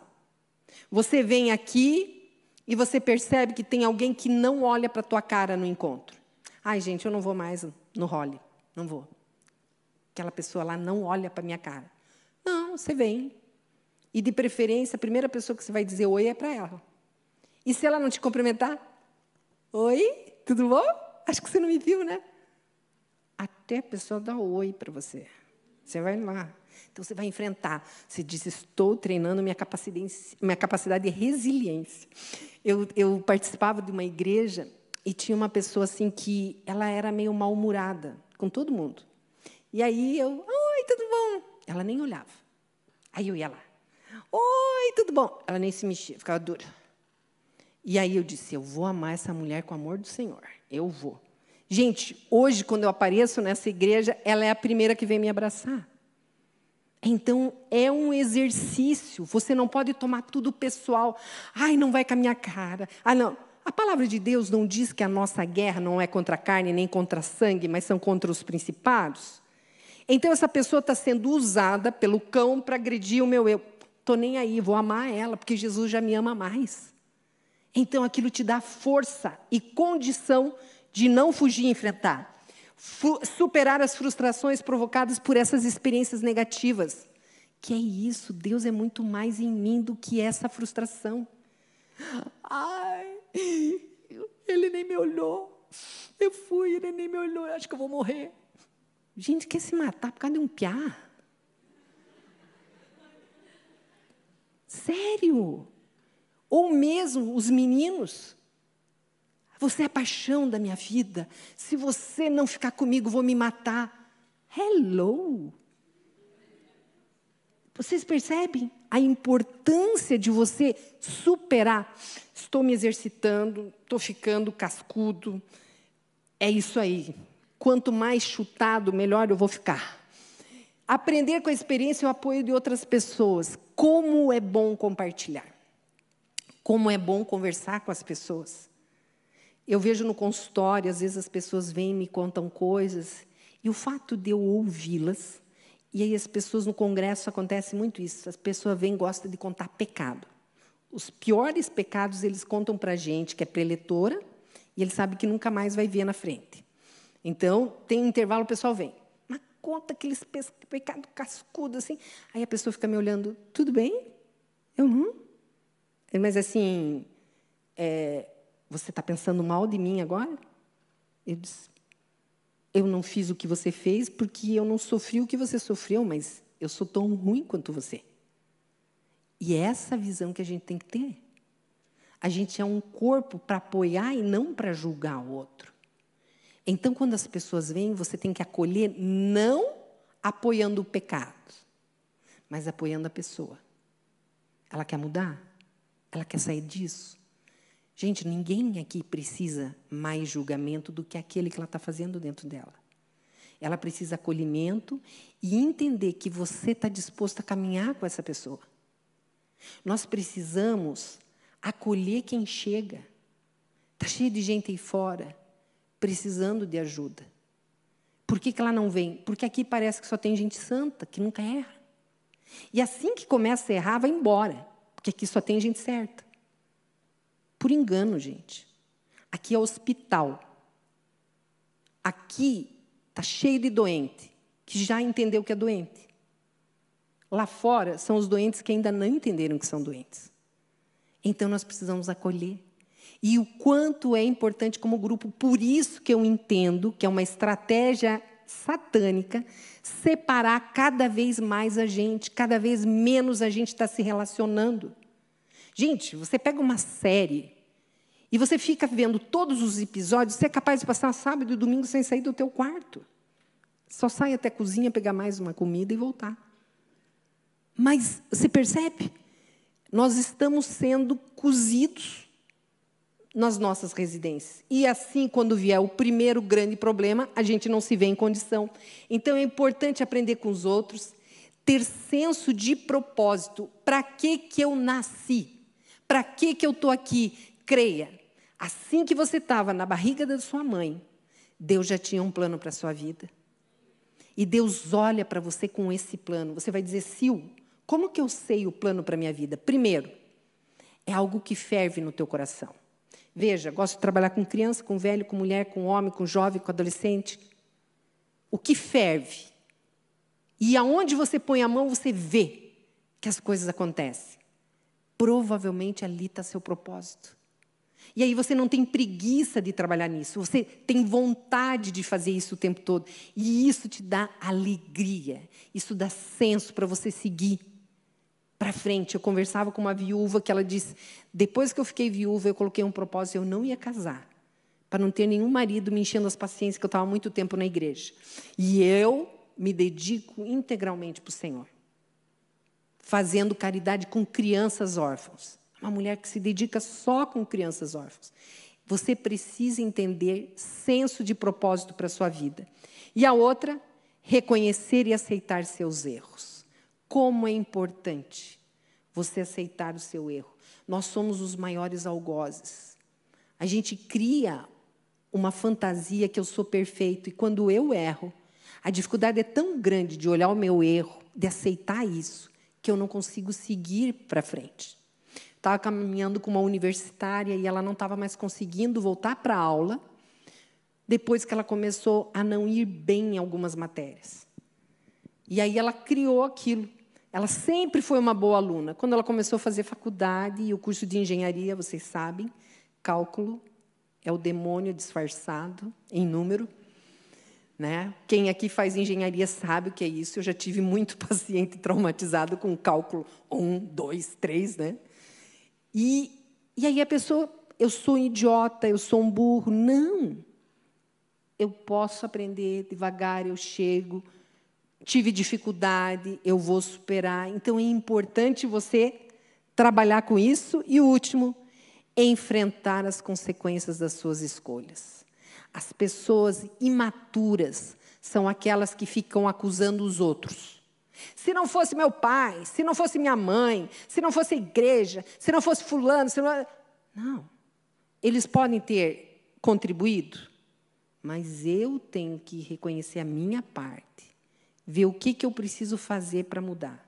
Você vem aqui e você percebe que tem alguém que não olha para a tua cara no encontro. Ai, gente, eu não vou mais no role. Não vou. Aquela pessoa lá não olha para a minha cara. Não, você vem. E, de preferência, a primeira pessoa que você vai dizer oi é para ela. E se ela não te cumprimentar? Oi, tudo bom? Acho que você não me viu, né? Até a pessoa dá oi para você. Você vai lá. Então você vai enfrentar. Você diz: Estou treinando minha capacidade, minha capacidade de resiliência. Eu, eu participava de uma igreja e tinha uma pessoa assim que ela era meio mal-humorada com todo mundo. E aí eu, oi, tudo bom? Ela nem olhava. Aí eu ia lá, oi, tudo bom? Ela nem se mexia, ficava dura. E aí eu disse, eu vou amar essa mulher com o amor do Senhor. Eu vou. Gente, hoje, quando eu apareço nessa igreja, ela é a primeira que vem me abraçar. Então, é um exercício. Você não pode tomar tudo pessoal. Ai, não vai com a minha cara. Ah, não. A palavra de Deus não diz que a nossa guerra não é contra a carne nem contra sangue, mas são contra os principados? Então, essa pessoa está sendo usada pelo cão para agredir o meu eu. Estou nem aí, vou amar ela, porque Jesus já me ama mais. Então, aquilo te dá força e condição de não fugir e enfrentar. superar as frustrações provocadas por essas experiências negativas. Que é isso, Deus é muito mais em mim do que essa frustração. Ai, ele nem me olhou. Eu fui, ele nem me olhou, eu acho que eu vou morrer. Gente, quer se matar por causa de um piá? Sério? Ou mesmo os meninos. Você é a paixão da minha vida. Se você não ficar comigo, vou me matar. Hello! Vocês percebem a importância de você superar? Estou me exercitando, estou ficando cascudo. É isso aí. Quanto mais chutado, melhor eu vou ficar. Aprender com a experiência e o apoio de outras pessoas. Como é bom compartilhar. Como é bom conversar com as pessoas. Eu vejo no consultório, às vezes as pessoas vêm e me contam coisas, e o fato de eu ouvi-las, e aí as pessoas no congresso acontece muito isso, as pessoas vêm gostam de contar pecado. Os piores pecados eles contam para a gente, que é preletora, e ele sabe que nunca mais vai ver na frente. Então, tem intervalo, o pessoal vem. Mas conta aqueles pecados cascudos assim. Aí a pessoa fica me olhando, tudo bem? Eu não. Mas assim, é, você está pensando mal de mim agora? Eu disse, eu não fiz o que você fez porque eu não sofri o que você sofreu, mas eu sou tão ruim quanto você. E é essa visão que a gente tem que ter. A gente é um corpo para apoiar e não para julgar o outro. Então, quando as pessoas vêm, você tem que acolher, não apoiando o pecado, mas apoiando a pessoa. Ela quer mudar? Ela quer sair disso? Gente, ninguém aqui precisa mais julgamento do que aquele que ela está fazendo dentro dela. Ela precisa acolhimento e entender que você está disposto a caminhar com essa pessoa. Nós precisamos acolher quem chega. Está cheio de gente aí fora precisando de ajuda. Por que, que ela não vem? Porque aqui parece que só tem gente santa, que nunca erra. E assim que começa a errar, vai embora, porque aqui só tem gente certa. Por engano, gente. Aqui é hospital. Aqui está cheio de doente, que já entendeu que é doente. Lá fora são os doentes que ainda não entenderam que são doentes. Então nós precisamos acolher e o quanto é importante como grupo. Por isso que eu entendo que é uma estratégia satânica separar cada vez mais a gente, cada vez menos a gente está se relacionando. Gente, você pega uma série e você fica vendo todos os episódios, você é capaz de passar sábado e domingo sem sair do teu quarto. Só sai até a cozinha, pegar mais uma comida e voltar. Mas você percebe? Nós estamos sendo cozidos nas nossas residências. E assim, quando vier o primeiro grande problema, a gente não se vê em condição. Então é importante aprender com os outros, ter senso de propósito. Para que que eu nasci? Para que que eu estou aqui? Creia. Assim que você estava na barriga da sua mãe, Deus já tinha um plano para a sua vida. E Deus olha para você com esse plano. Você vai dizer, Sil, como que eu sei o plano para a minha vida? Primeiro, é algo que ferve no teu coração. Veja, gosto de trabalhar com criança, com velho, com mulher, com homem, com jovem, com adolescente. O que ferve. E aonde você põe a mão, você vê que as coisas acontecem. Provavelmente ali está seu propósito. E aí você não tem preguiça de trabalhar nisso, você tem vontade de fazer isso o tempo todo. E isso te dá alegria, isso dá senso para você seguir para frente. Eu conversava com uma viúva que ela disse: depois que eu fiquei viúva, eu coloquei um propósito, eu não ia casar, para não ter nenhum marido me enchendo as paciências, que eu estava muito tempo na igreja. E eu me dedico integralmente para o Senhor, fazendo caridade com crianças órfãos. Uma mulher que se dedica só com crianças órfãs. Você precisa entender senso de propósito para a sua vida. E a outra, reconhecer e aceitar seus erros. Como é importante você aceitar o seu erro. Nós somos os maiores algozes. A gente cria uma fantasia que eu sou perfeito e quando eu erro, a dificuldade é tão grande de olhar o meu erro, de aceitar isso, que eu não consigo seguir para frente estava caminhando com uma universitária e ela não estava mais conseguindo voltar para a aula, depois que ela começou a não ir bem em algumas matérias. E aí ela criou aquilo. Ela sempre foi uma boa aluna. Quando ela começou a fazer faculdade e o curso de engenharia, vocês sabem, cálculo é o demônio disfarçado em número. Né? Quem aqui faz engenharia sabe o que é isso. Eu já tive muito paciente traumatizado com cálculo 1, 2, 3, né? E, e aí a pessoa, eu sou um idiota, eu sou um burro. Não. Eu posso aprender devagar, eu chego. Tive dificuldade, eu vou superar. Então é importante você trabalhar com isso. E o último, enfrentar as consequências das suas escolhas. As pessoas imaturas são aquelas que ficam acusando os outros. Se não fosse meu pai, se não fosse minha mãe, se não fosse a igreja, se não fosse fulano, se não... não. Eles podem ter contribuído, mas eu tenho que reconhecer a minha parte, ver o que, que eu preciso fazer para mudar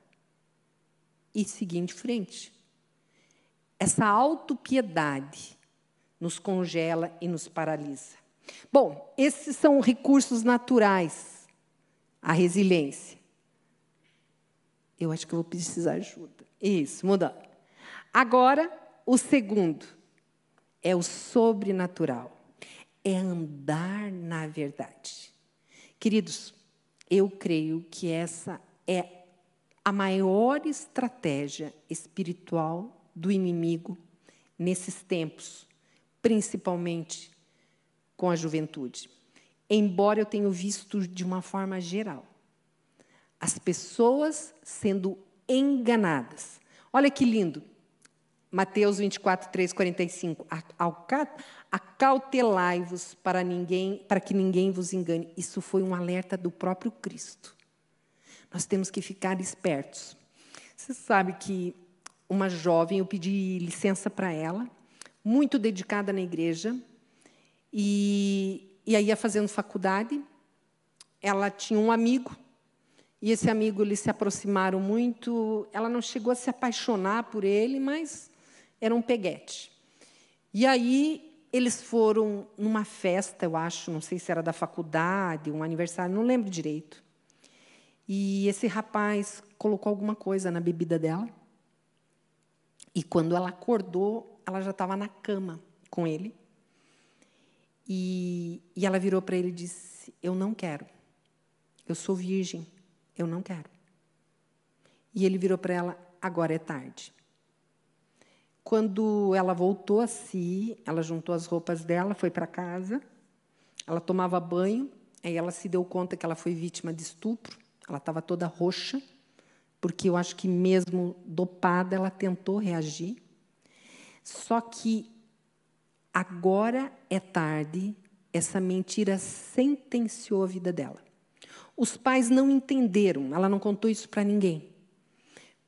e seguir em frente. Essa autopiedade nos congela e nos paralisa. Bom, esses são recursos naturais, a resiliência. Eu acho que eu vou precisar ajuda. Isso, mudando. Agora, o segundo é o sobrenatural. É andar na verdade. Queridos, eu creio que essa é a maior estratégia espiritual do inimigo nesses tempos, principalmente com a juventude. Embora eu tenha visto de uma forma geral as pessoas sendo enganadas. Olha que lindo. Mateus 24, 3, 45. Acautelai-vos para, para que ninguém vos engane. Isso foi um alerta do próprio Cristo. Nós temos que ficar espertos. Você sabe que uma jovem, eu pedi licença para ela, muito dedicada na igreja, e, e aí ia fazendo faculdade. Ela tinha um amigo e esse amigo, eles se aproximaram muito. Ela não chegou a se apaixonar por ele, mas era um peguete. E aí eles foram numa festa, eu acho, não sei se era da faculdade, um aniversário, não lembro direito. E esse rapaz colocou alguma coisa na bebida dela. E quando ela acordou, ela já estava na cama com ele. E, e ela virou para ele e disse: Eu não quero. Eu sou virgem. Eu não quero. E ele virou para ela: agora é tarde. Quando ela voltou a si, ela juntou as roupas dela, foi para casa, ela tomava banho, aí ela se deu conta que ela foi vítima de estupro, ela estava toda roxa, porque eu acho que mesmo dopada ela tentou reagir. Só que agora é tarde, essa mentira sentenciou a vida dela. Os pais não entenderam, ela não contou isso para ninguém.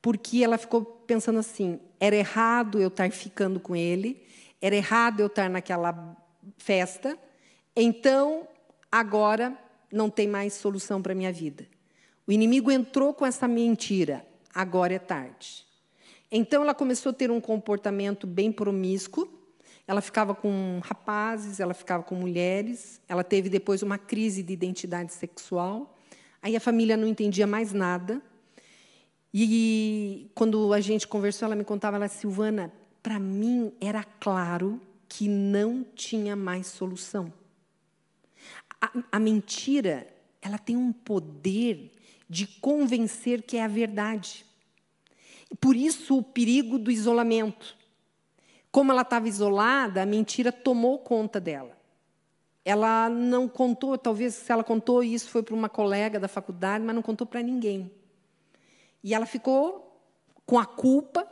Porque ela ficou pensando assim: era errado eu estar ficando com ele, era errado eu estar naquela festa, então agora não tem mais solução para a minha vida. O inimigo entrou com essa mentira, agora é tarde. Então ela começou a ter um comportamento bem promíscuo. Ela ficava com rapazes, ela ficava com mulheres. Ela teve depois uma crise de identidade sexual. Aí a família não entendia mais nada. E quando a gente conversou, ela me contava, ela, Silvana, para mim era claro que não tinha mais solução. A, a, mentira, ela tem um poder de convencer que é a verdade. Por isso o perigo do isolamento. Como ela estava isolada, a mentira tomou conta dela. Ela não contou, talvez se ela contou isso foi para uma colega da faculdade, mas não contou para ninguém. E ela ficou com a culpa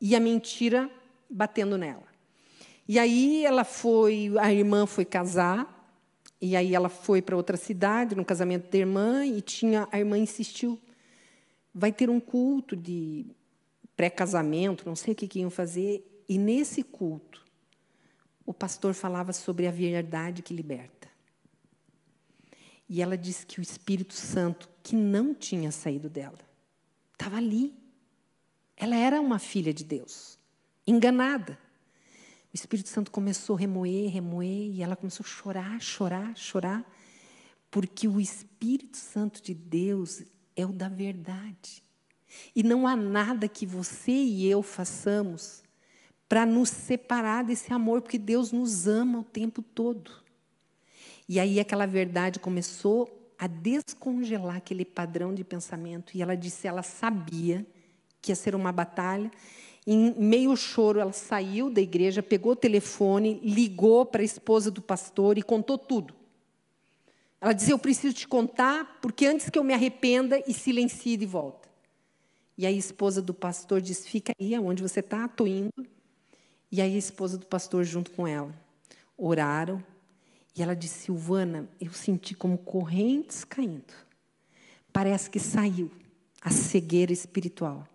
e a mentira batendo nela. E aí ela foi, a irmã foi casar, e aí ela foi para outra cidade, no casamento da irmã, e tinha a irmã insistiu, vai ter um culto de pré-casamento, não sei o que, que iam fazer, e nesse culto, o pastor falava sobre a verdade que liberta. E ela disse que o Espírito Santo, que não tinha saído dela, estava ali. Ela era uma filha de Deus, enganada. O Espírito Santo começou a remoer, remoer, e ela começou a chorar, chorar, chorar, porque o Espírito Santo de Deus é o da verdade. E não há nada que você e eu façamos para nos separar desse amor, porque Deus nos ama o tempo todo. E aí aquela verdade começou a descongelar aquele padrão de pensamento, e ela disse, ela sabia que ia ser uma batalha. Em meio choro, ela saiu da igreja, pegou o telefone, ligou para a esposa do pastor e contou tudo. Ela dizia: Eu preciso te contar, porque antes que eu me arrependa e silencie de volta. E a esposa do pastor diz: Fica aí, aonde você está, estou indo. E aí a esposa do pastor, junto com ela, oraram. E ela disse: Silvana, eu senti como correntes caindo. Parece que saiu a cegueira espiritual.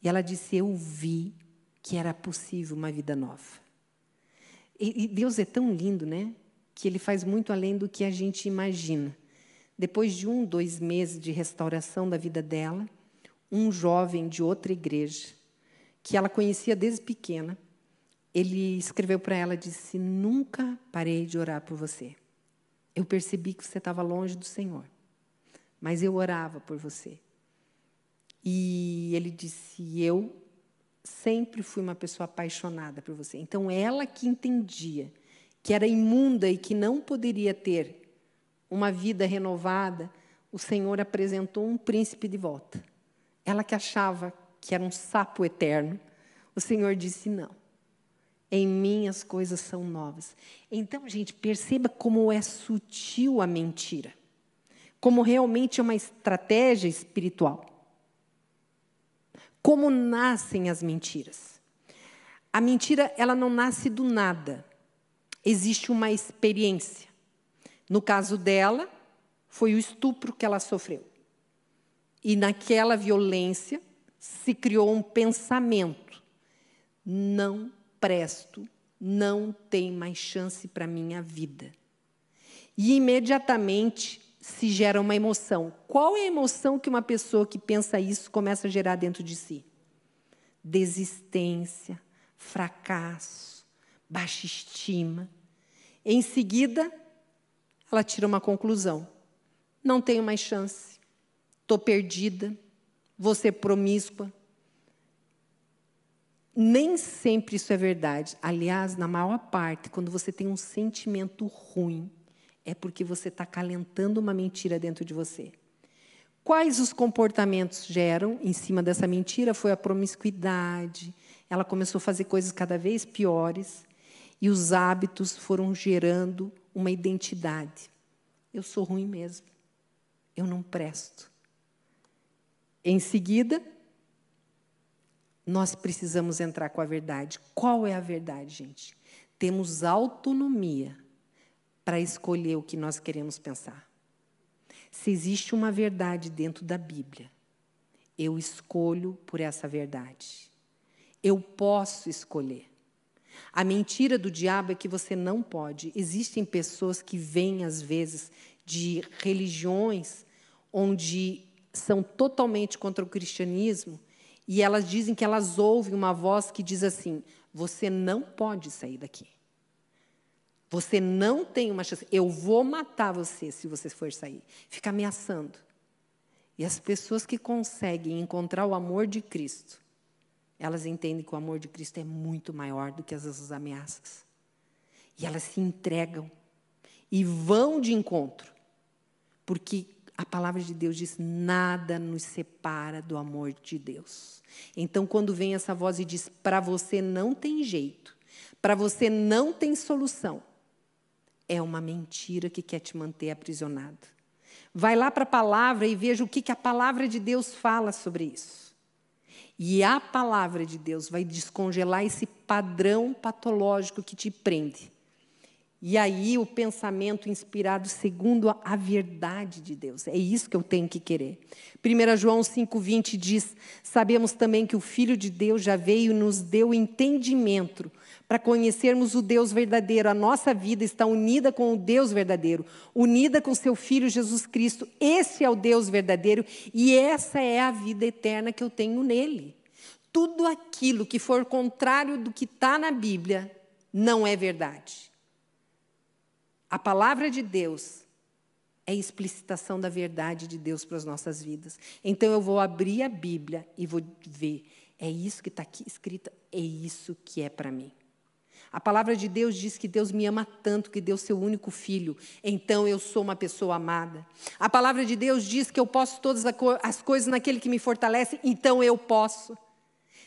E ela disse: Eu vi que era possível uma vida nova. E, Deus é tão lindo, né? Que Ele faz muito além do que a gente imagina. Depois de um, dois meses de restauração da vida dela, um jovem de outra igreja, que ela conhecia desde pequena, ele escreveu para ela disse: Nunca parei de orar por você. Eu percebi que você estava longe do Senhor, mas eu orava por você. E ele disse: Eu sempre fui uma pessoa apaixonada por você. Então, ela que entendia que era imunda e que não poderia ter uma vida renovada, o Senhor apresentou um príncipe de volta. Ela que achava que era um sapo eterno, o Senhor disse: não. Em mim as coisas são novas. Então, gente, perceba como é sutil a mentira. Como realmente é uma estratégia espiritual. Como nascem as mentiras? A mentira, ela não nasce do nada. Existe uma experiência. No caso dela, foi o estupro que ela sofreu. E naquela violência se criou um pensamento: não presto, não tem mais chance para minha vida. E imediatamente se gera uma emoção. Qual é a emoção que uma pessoa que pensa isso começa a gerar dentro de si? Desistência, fracasso, baixa estima. Em seguida, ela tira uma conclusão: não tenho mais chance estou perdida, vou ser promíscua. Nem sempre isso é verdade. Aliás, na maior parte, quando você tem um sentimento ruim, é porque você está calentando uma mentira dentro de você. Quais os comportamentos geram em cima dessa mentira? Foi a promiscuidade. Ela começou a fazer coisas cada vez piores e os hábitos foram gerando uma identidade. Eu sou ruim mesmo. Eu não presto. Em seguida, nós precisamos entrar com a verdade. Qual é a verdade, gente? Temos autonomia para escolher o que nós queremos pensar. Se existe uma verdade dentro da Bíblia, eu escolho por essa verdade. Eu posso escolher. A mentira do diabo é que você não pode. Existem pessoas que vêm, às vezes, de religiões onde são totalmente contra o cristianismo e elas dizem que elas ouvem uma voz que diz assim: você não pode sair daqui. Você não tem uma chance. Eu vou matar você se você for sair. Fica ameaçando. E as pessoas que conseguem encontrar o amor de Cristo, elas entendem que o amor de Cristo é muito maior do que as ameaças. E elas se entregam e vão de encontro. Porque a palavra de Deus diz: nada nos separa do amor de Deus. Então, quando vem essa voz e diz: para você não tem jeito, para você não tem solução, é uma mentira que quer te manter aprisionado. Vai lá para a palavra e veja o que, que a palavra de Deus fala sobre isso. E a palavra de Deus vai descongelar esse padrão patológico que te prende. E aí o pensamento inspirado segundo a, verdade de Deus. É isso que eu tenho que querer. 1 João 5,20 diz: Sabemos também que o Filho de Deus já veio e nos deu entendimento para conhecermos o Deus verdadeiro. A nossa vida está unida com o Deus verdadeiro, unida com seu Filho Jesus Cristo. Esse é o Deus verdadeiro e essa é a vida eterna que eu tenho nele. Tudo aquilo que for contrário do que está na Bíblia não é verdade. A palavra de Deus é explicitação da verdade de Deus para as nossas vidas. Então eu vou abrir a Bíblia e vou ver. É isso que está aqui escrito, é isso que é para mim. A palavra de Deus diz que Deus me ama tanto que deu seu único filho, então eu sou uma pessoa amada. A palavra de Deus diz que eu posso todas as coisas naquele que me fortalece, então eu posso.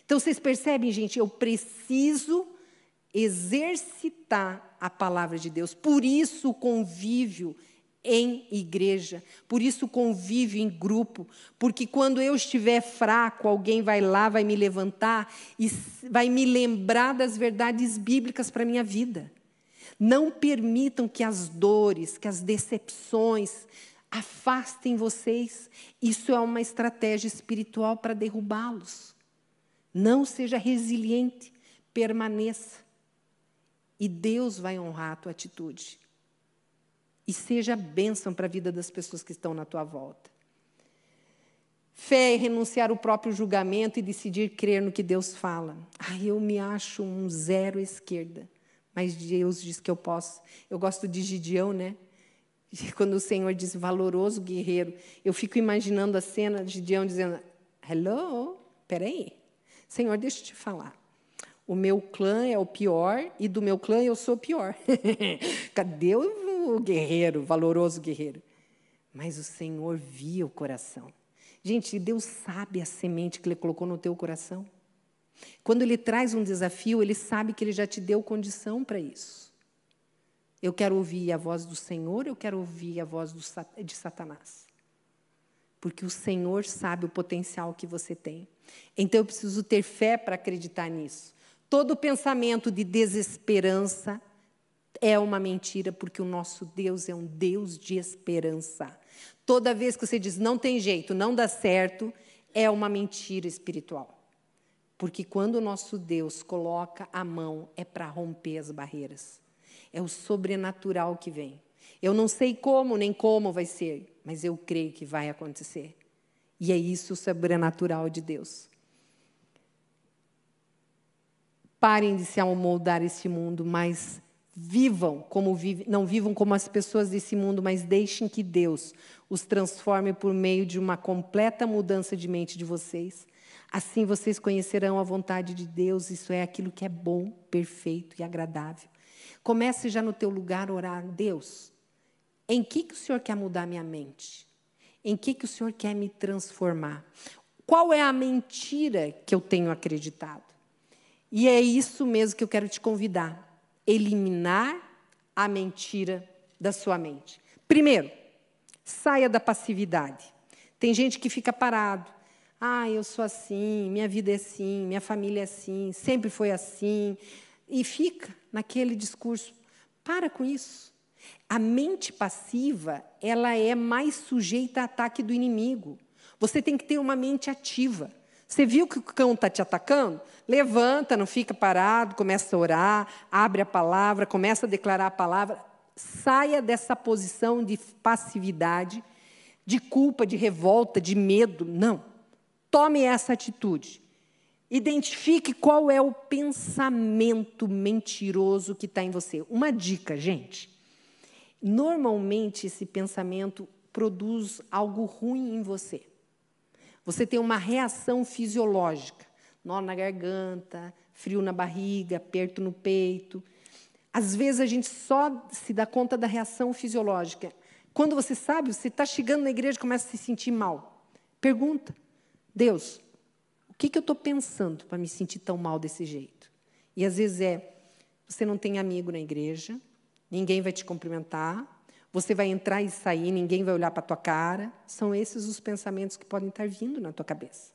Então vocês percebem, gente, eu preciso exercitar a palavra de Deus. Por isso o convívio em igreja, por isso convive em grupo, porque quando eu estiver fraco, alguém vai lá, vai me levantar e vai me lembrar das verdades bíblicas para a minha vida. Não permitam que as dores, que as decepções afastem vocês. Isso é uma estratégia espiritual para derrubá-los. Não seja resiliente, permaneça. E Deus vai honrar a tua atitude e seja bênção para a vida das pessoas que estão na tua volta. Fé é renunciar o próprio julgamento e decidir crer no que Deus fala. Ah, eu me acho um zero esquerda, mas Deus diz que eu posso. Eu gosto de Gideão, né? Quando o Senhor diz valoroso guerreiro, eu fico imaginando a cena de Gideão dizendo: Hello, peraí, Senhor, deixa eu te falar. O meu clã é o pior e do meu clã eu sou o pior. Cadê o o guerreiro, valoroso guerreiro. Mas o Senhor via o coração. Gente, Deus sabe a semente que Ele colocou no teu coração. Quando Ele traz um desafio, Ele sabe que Ele já te deu condição para isso. Eu quero ouvir a voz do Senhor, eu quero ouvir a voz de Satanás. Porque o Senhor sabe o potencial que você tem. Então eu preciso ter fé para acreditar nisso. Todo pensamento de desesperança, é uma mentira, porque o nosso Deus é um Deus de esperança. Toda vez que você diz não tem jeito, não dá certo, é uma mentira espiritual. Porque quando o nosso Deus coloca a mão, é para romper as barreiras. É o sobrenatural que vem. Eu não sei como nem como vai ser, mas eu creio que vai acontecer. E é isso o sobrenatural de Deus. Parem de se amoldar esse mundo, mas Vivam como vive, não vivam como as pessoas desse mundo, mas deixem que Deus os transforme por meio de uma completa mudança de mente de vocês. Assim vocês conhecerão a vontade de Deus, isso é aquilo que é bom, perfeito e agradável. Comece já no teu lugar a orar, Deus, em que, que o Senhor quer mudar minha mente? Em que, que o Senhor quer me transformar? Qual é a mentira que eu tenho acreditado? E é isso mesmo que eu quero te convidar eliminar a mentira da sua mente. Primeiro, saia da passividade. Tem gente que fica parado. Ah, eu sou assim, minha vida é assim, minha família é assim, sempre foi assim. E fica naquele discurso. Para com isso. A mente passiva, ela é mais sujeita a ataque do inimigo. Você tem que ter uma mente ativa. Você viu que o cão está te atacando? Levanta, não fica parado, começa a orar, abre a palavra, começa a declarar a palavra. Saia dessa posição de passividade, de culpa, de revolta, de medo. Não. Tome essa atitude. Identifique qual é o pensamento mentiroso que está em você. Uma dica, gente. Normalmente, esse pensamento produz algo ruim em você. Você tem uma reação fisiológica, nó na garganta, frio na barriga, aperto no peito. Às vezes a gente só se dá conta da reação fisiológica. Quando você sabe, você está chegando na igreja e começa a se sentir mal. Pergunta: Deus, o que, que eu estou pensando para me sentir tão mal desse jeito? E às vezes é: você não tem amigo na igreja, ninguém vai te cumprimentar, você vai entrar e sair, ninguém vai olhar para a tua cara. São esses os pensamentos que podem estar vindo na tua cabeça.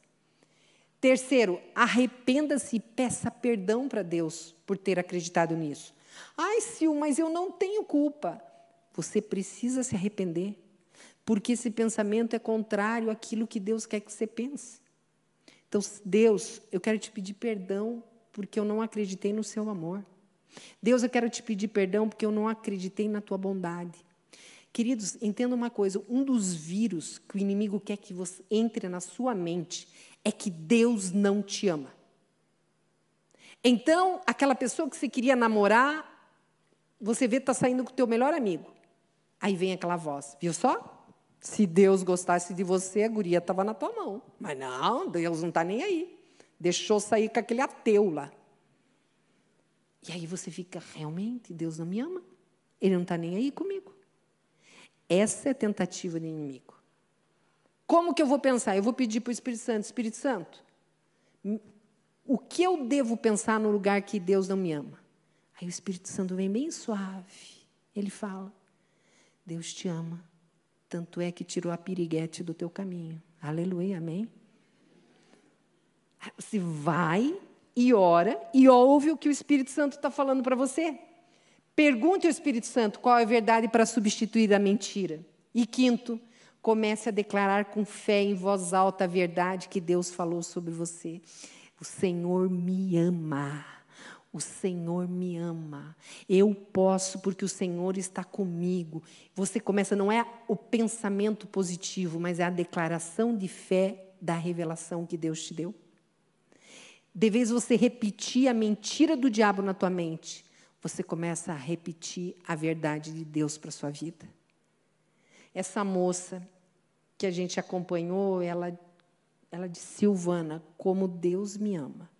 Terceiro, arrependa-se e peça perdão para Deus por ter acreditado nisso. Ai, Sil, mas eu não tenho culpa. Você precisa se arrepender, porque esse pensamento é contrário àquilo que Deus quer que você pense. Então, Deus, eu quero te pedir perdão porque eu não acreditei no seu amor. Deus, eu quero te pedir perdão porque eu não acreditei na tua bondade. Queridos, entenda uma coisa: um dos vírus que o inimigo quer que você entre na sua mente é que Deus não te ama. Então, aquela pessoa que você queria namorar, você vê que está saindo com o teu melhor amigo. Aí vem aquela voz, viu só? Se Deus gostasse de você, a guria estava na tua mão. Mas não, Deus não está nem aí. Deixou sair com aquele ateu lá. E aí você fica, realmente, Deus não me ama? Ele não está nem aí comigo. Essa é a tentativa do inimigo. Como que eu vou pensar? Eu vou pedir para o Espírito Santo: Espírito Santo, o que eu devo pensar no lugar que Deus não me ama? Aí o Espírito Santo vem bem suave. Ele fala: Deus te ama, tanto é que tirou a piriguete do teu caminho. Aleluia, amém? Você vai e ora e ouve o que o Espírito Santo está falando para você. Pergunte ao Espírito Santo qual é a verdade para substituir a mentira. E quinto, comece a declarar com fé em voz alta a verdade que Deus falou sobre você. O Senhor me ama. O Senhor me ama. Eu posso porque o Senhor está comigo. Você começa, não é o pensamento positivo, mas é a declaração de fé da revelação que Deus te deu. De vez você repetir a mentira do diabo na tua mente, você começa a repetir a verdade de Deus para a sua vida. Essa moça que a gente acompanhou, ela, ela disse, Silvana, como Deus me ama.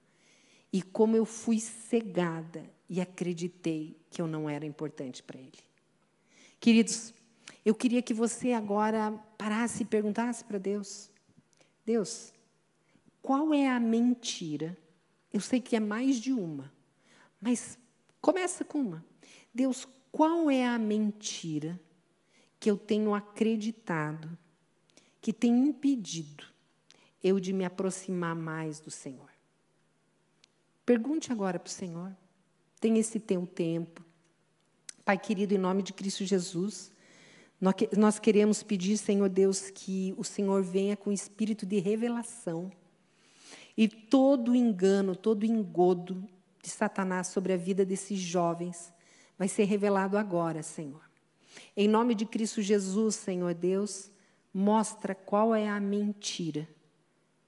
E como eu fui cegada e acreditei que eu não era importante para Ele. Queridos, eu queria que você agora parasse e perguntasse para Deus: Deus, qual é a mentira? Eu sei que é mais de uma, mas Começa com uma. Deus, qual é a mentira que eu tenho acreditado, que tem impedido eu de me aproximar mais do Senhor? Pergunte agora para o Senhor. Tem esse teu tempo. Pai querido, em nome de Cristo Jesus, nós queremos pedir, Senhor Deus, que o Senhor venha com espírito de revelação e todo engano, todo engodo, de Satanás sobre a vida desses jovens vai ser revelado agora, Senhor. Em nome de Cristo Jesus, Senhor Deus, mostra qual é a mentira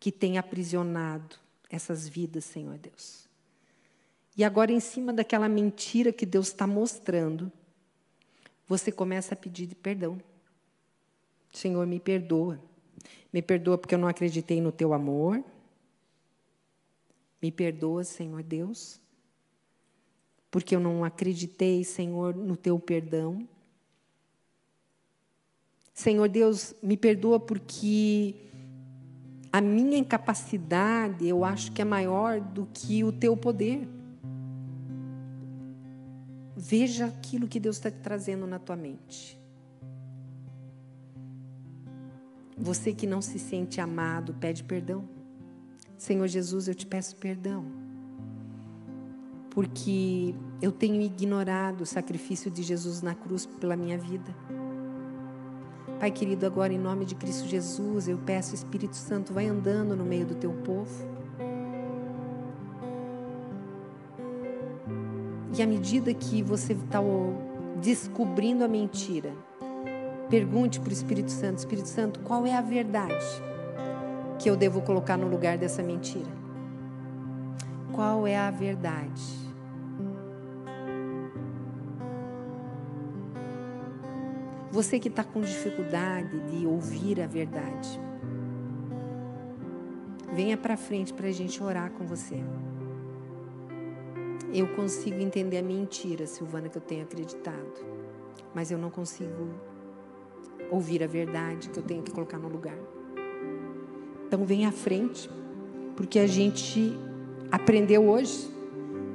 que tem aprisionado essas vidas, Senhor Deus. E agora, em cima daquela mentira que Deus está mostrando, você começa a pedir perdão. Senhor, me perdoa. Me perdoa porque eu não acreditei no teu amor. Me perdoa, Senhor Deus, porque eu não acreditei, Senhor, no teu perdão. Senhor Deus, me perdoa porque a minha incapacidade eu acho que é maior do que o teu poder. Veja aquilo que Deus está te trazendo na tua mente. Você que não se sente amado, pede perdão. Senhor Jesus, eu te peço perdão porque eu tenho ignorado o sacrifício de Jesus na cruz pela minha vida. Pai querido, agora em nome de Cristo Jesus, eu peço, Espírito Santo, vai andando no meio do teu povo. E à medida que você está descobrindo a mentira, pergunte para o Espírito Santo: Espírito Santo, qual é a verdade que eu devo colocar no lugar dessa mentira? Qual é a verdade? Você que está com dificuldade de ouvir a verdade, venha para frente para a gente orar com você. Eu consigo entender a mentira, Silvana, que eu tenho acreditado, mas eu não consigo ouvir a verdade que eu tenho que colocar no lugar. Então, venha à frente, porque a gente aprendeu hoje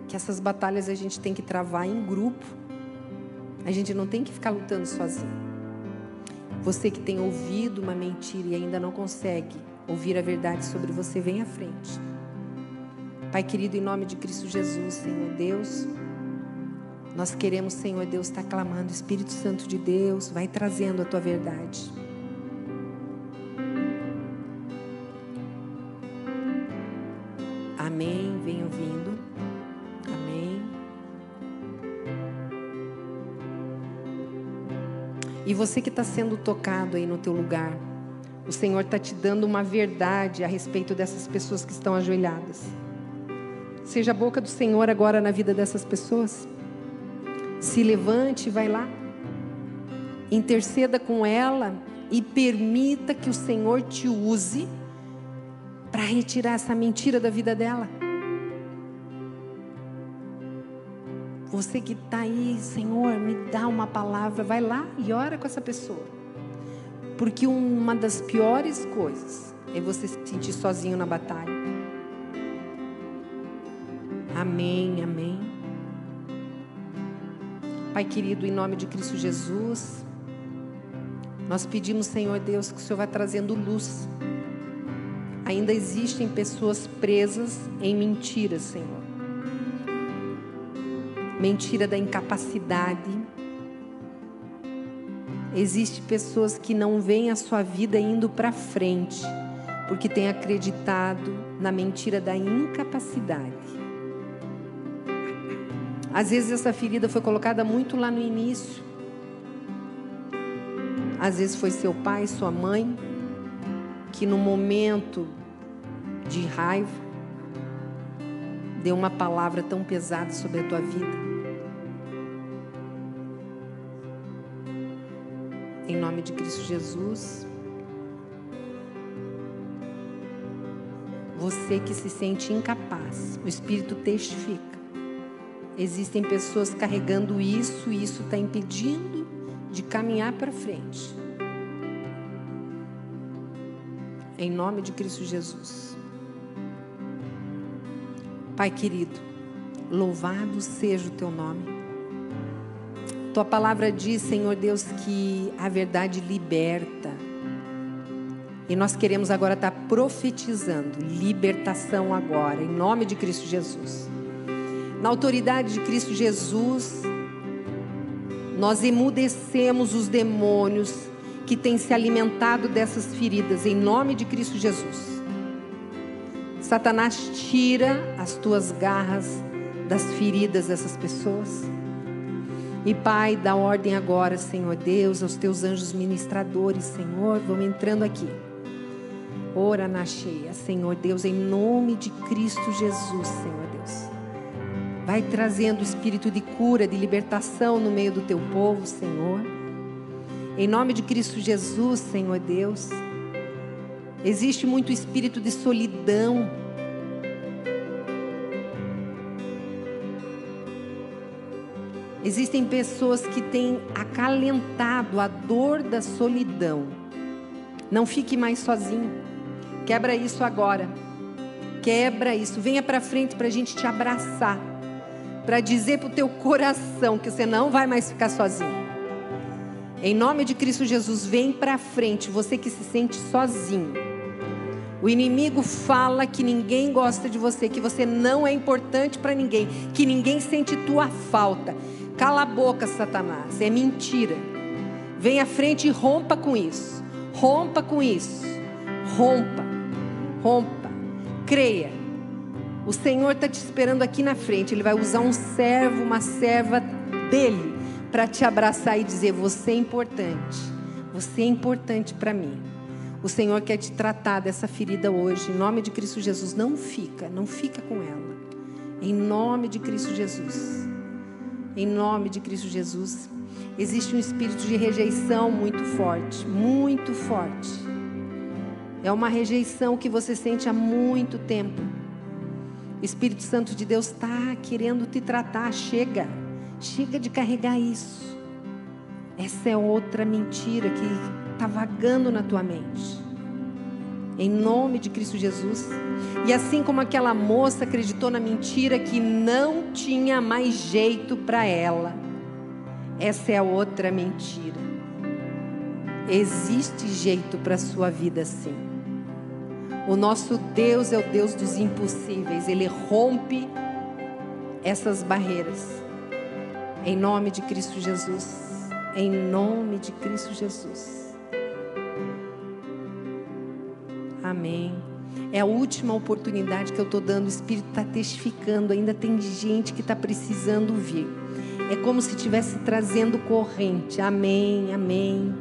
que essas batalhas a gente tem que travar em grupo. A gente não tem que ficar lutando sozinho. Você que tem ouvido uma mentira e ainda não consegue ouvir a verdade sobre você, vem à frente. Pai querido, em nome de Cristo Jesus, Senhor Deus, nós queremos, Senhor Deus, estar clamando, Espírito Santo de Deus, vai trazendo a tua verdade. Você que está sendo tocado aí no teu lugar, o Senhor está te dando uma verdade a respeito dessas pessoas que estão ajoelhadas. Seja a boca do Senhor agora na vida dessas pessoas. Se levante e vai lá. Interceda com ela e permita que o Senhor te use para retirar essa mentira da vida dela. Você que está aí, Senhor, me dá uma palavra, vai lá e ora com essa pessoa. Porque uma das piores coisas é você se sentir sozinho na batalha. Amém, amém. Pai querido, em nome de Cristo Jesus, nós pedimos, Senhor Deus, que o Senhor vá trazendo luz. Ainda existem pessoas presas em mentiras, Senhor mentira da incapacidade. Existem pessoas que não veem a sua vida indo para frente, porque têm acreditado na mentira da incapacidade. Às vezes essa ferida foi colocada muito lá no início. Às vezes foi seu pai, sua mãe, que no momento de raiva deu uma palavra tão pesada sobre a tua vida. Nome de Cristo Jesus. Você que se sente incapaz, o Espírito testifica. Existem pessoas carregando isso e isso está impedindo de caminhar para frente. Em nome de Cristo Jesus. Pai querido, louvado seja o teu nome. Tua palavra diz, Senhor Deus, que a verdade liberta. E nós queremos agora estar profetizando libertação agora, em nome de Cristo Jesus. Na autoridade de Cristo Jesus, nós emudecemos os demônios que têm se alimentado dessas feridas, em nome de Cristo Jesus. Satanás tira as tuas garras das feridas dessas pessoas. E Pai, dá ordem agora, Senhor Deus, aos teus anjos ministradores, Senhor, vão entrando aqui. Ora na cheia, Senhor Deus, em nome de Cristo Jesus, Senhor Deus. Vai trazendo o espírito de cura, de libertação no meio do teu povo, Senhor. Em nome de Cristo Jesus, Senhor Deus. Existe muito espírito de solidão Existem pessoas que têm acalentado a dor da solidão. Não fique mais sozinho. Quebra isso agora. Quebra isso. Venha para frente para a gente te abraçar. Para dizer para o teu coração que você não vai mais ficar sozinho. Em nome de Cristo Jesus, vem para frente. Você que se sente sozinho. O inimigo fala que ninguém gosta de você, que você não é importante para ninguém, que ninguém sente tua falta. Cala a boca, Satanás. É mentira. Vem à frente e rompa com isso. Rompa com isso. Rompa. Rompa. Creia. O Senhor está te esperando aqui na frente. Ele vai usar um servo, uma serva dele, para te abraçar e dizer: Você é importante. Você é importante para mim. O Senhor quer te tratar dessa ferida hoje. Em nome de Cristo Jesus. Não fica, não fica com ela. Em nome de Cristo Jesus. Em nome de Cristo Jesus. Existe um espírito de rejeição muito forte, muito forte. É uma rejeição que você sente há muito tempo. O Espírito Santo de Deus está querendo te tratar. Chega, chega de carregar isso. Essa é outra mentira que está vagando na tua mente. Em nome de Cristo Jesus. E assim como aquela moça acreditou na mentira que não tinha mais jeito para ela, essa é outra mentira. Existe jeito para a sua vida sim. O nosso Deus é o Deus dos impossíveis. Ele rompe essas barreiras. Em nome de Cristo Jesus. Em nome de Cristo Jesus. É a última oportunidade que eu estou dando. O Espírito está testificando. Ainda tem gente que está precisando vir. É como se estivesse trazendo corrente. Amém, amém.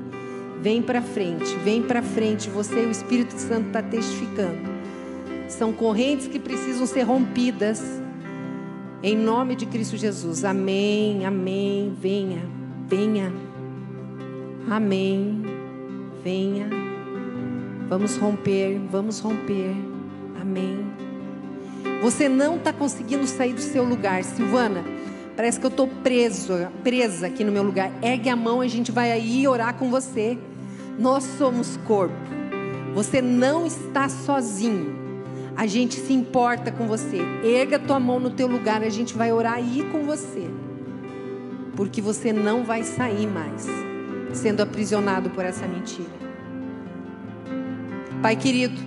Vem para frente, vem para frente. Você e o Espírito Santo está testificando. São correntes que precisam ser rompidas. Em nome de Cristo Jesus. Amém, amém. Venha, venha. Amém. Venha. Vamos romper, vamos romper. Amém. Você não está conseguindo sair do seu lugar, Silvana. Parece que eu estou preso, presa aqui no meu lugar. Ergue a mão, a gente vai aí orar com você. Nós somos corpo. Você não está sozinho. A gente se importa com você. Erga a tua mão no teu lugar, a gente vai orar aí com você. Porque você não vai sair mais sendo aprisionado por essa mentira. Pai querido,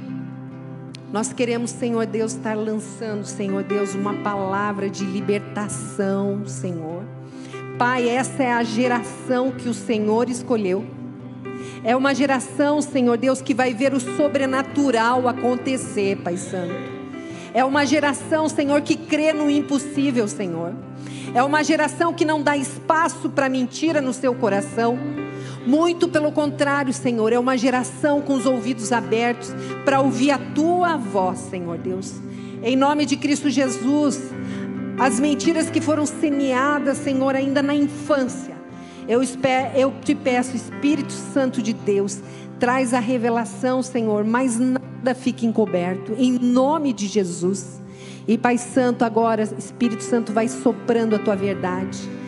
nós queremos, Senhor Deus, estar lançando, Senhor Deus, uma palavra de libertação, Senhor. Pai, essa é a geração que o Senhor escolheu. É uma geração, Senhor Deus, que vai ver o sobrenatural acontecer, Pai Santo. É uma geração, Senhor, que crê no impossível, Senhor. É uma geração que não dá espaço para mentira no seu coração muito pelo contrário, Senhor, é uma geração com os ouvidos abertos para ouvir a tua voz, Senhor Deus. Em nome de Cristo Jesus, as mentiras que foram semeadas, Senhor, ainda na infância. Eu, espero, eu te peço, Espírito Santo de Deus, traz a revelação, Senhor, mas nada fique encoberto, em nome de Jesus. E Pai Santo, agora, Espírito Santo, vai soprando a tua verdade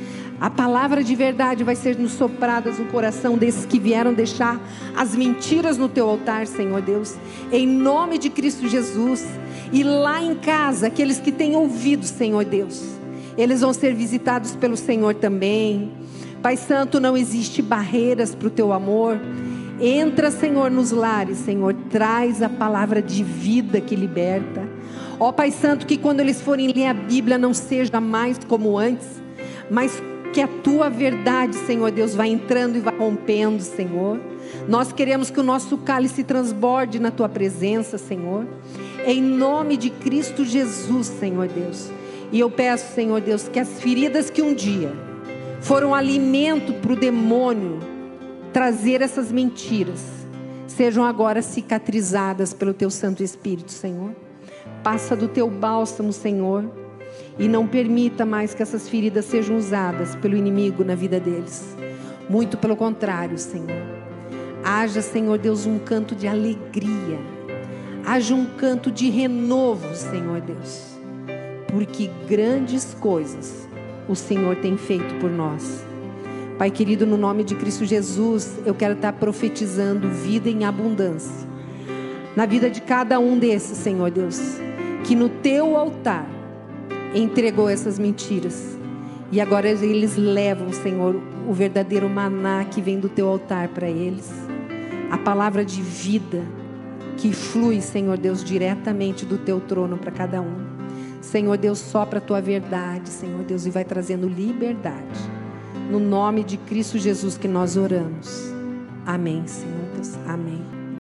a palavra de verdade vai ser nos sopradas no coração desses que vieram deixar as mentiras no teu altar, Senhor Deus. Em nome de Cristo Jesus. E lá em casa, aqueles que têm ouvido, Senhor Deus, eles vão ser visitados pelo Senhor também. Pai Santo, não existe barreiras para o teu amor. Entra, Senhor, nos lares, Senhor, traz a palavra de vida que liberta. Ó Pai Santo, que quando eles forem ler a Bíblia não seja mais como antes, mas que a tua verdade, Senhor Deus, vai entrando e vai rompendo, Senhor. Nós queremos que o nosso cálice transborde na tua presença, Senhor. Em nome de Cristo Jesus, Senhor Deus. E eu peço, Senhor Deus, que as feridas que um dia foram alimento para o demônio trazer essas mentiras, sejam agora cicatrizadas pelo teu Santo Espírito, Senhor. Passa do teu bálsamo, Senhor e não permita mais que essas feridas sejam usadas pelo inimigo na vida deles. Muito pelo contrário, Senhor. Haja, Senhor Deus, um canto de alegria. Haja um canto de renovo, Senhor Deus. Porque grandes coisas o Senhor tem feito por nós. Pai querido, no nome de Cristo Jesus, eu quero estar profetizando vida em abundância. Na vida de cada um desses, Senhor Deus. Que no teu altar entregou essas mentiras. E agora eles levam, Senhor, o verdadeiro maná que vem do teu altar para eles. A palavra de vida que flui, Senhor Deus, diretamente do teu trono para cada um. Senhor Deus, sopra a tua verdade, Senhor Deus, e vai trazendo liberdade. No nome de Cristo Jesus que nós oramos. Amém, Senhor Deus. Amém.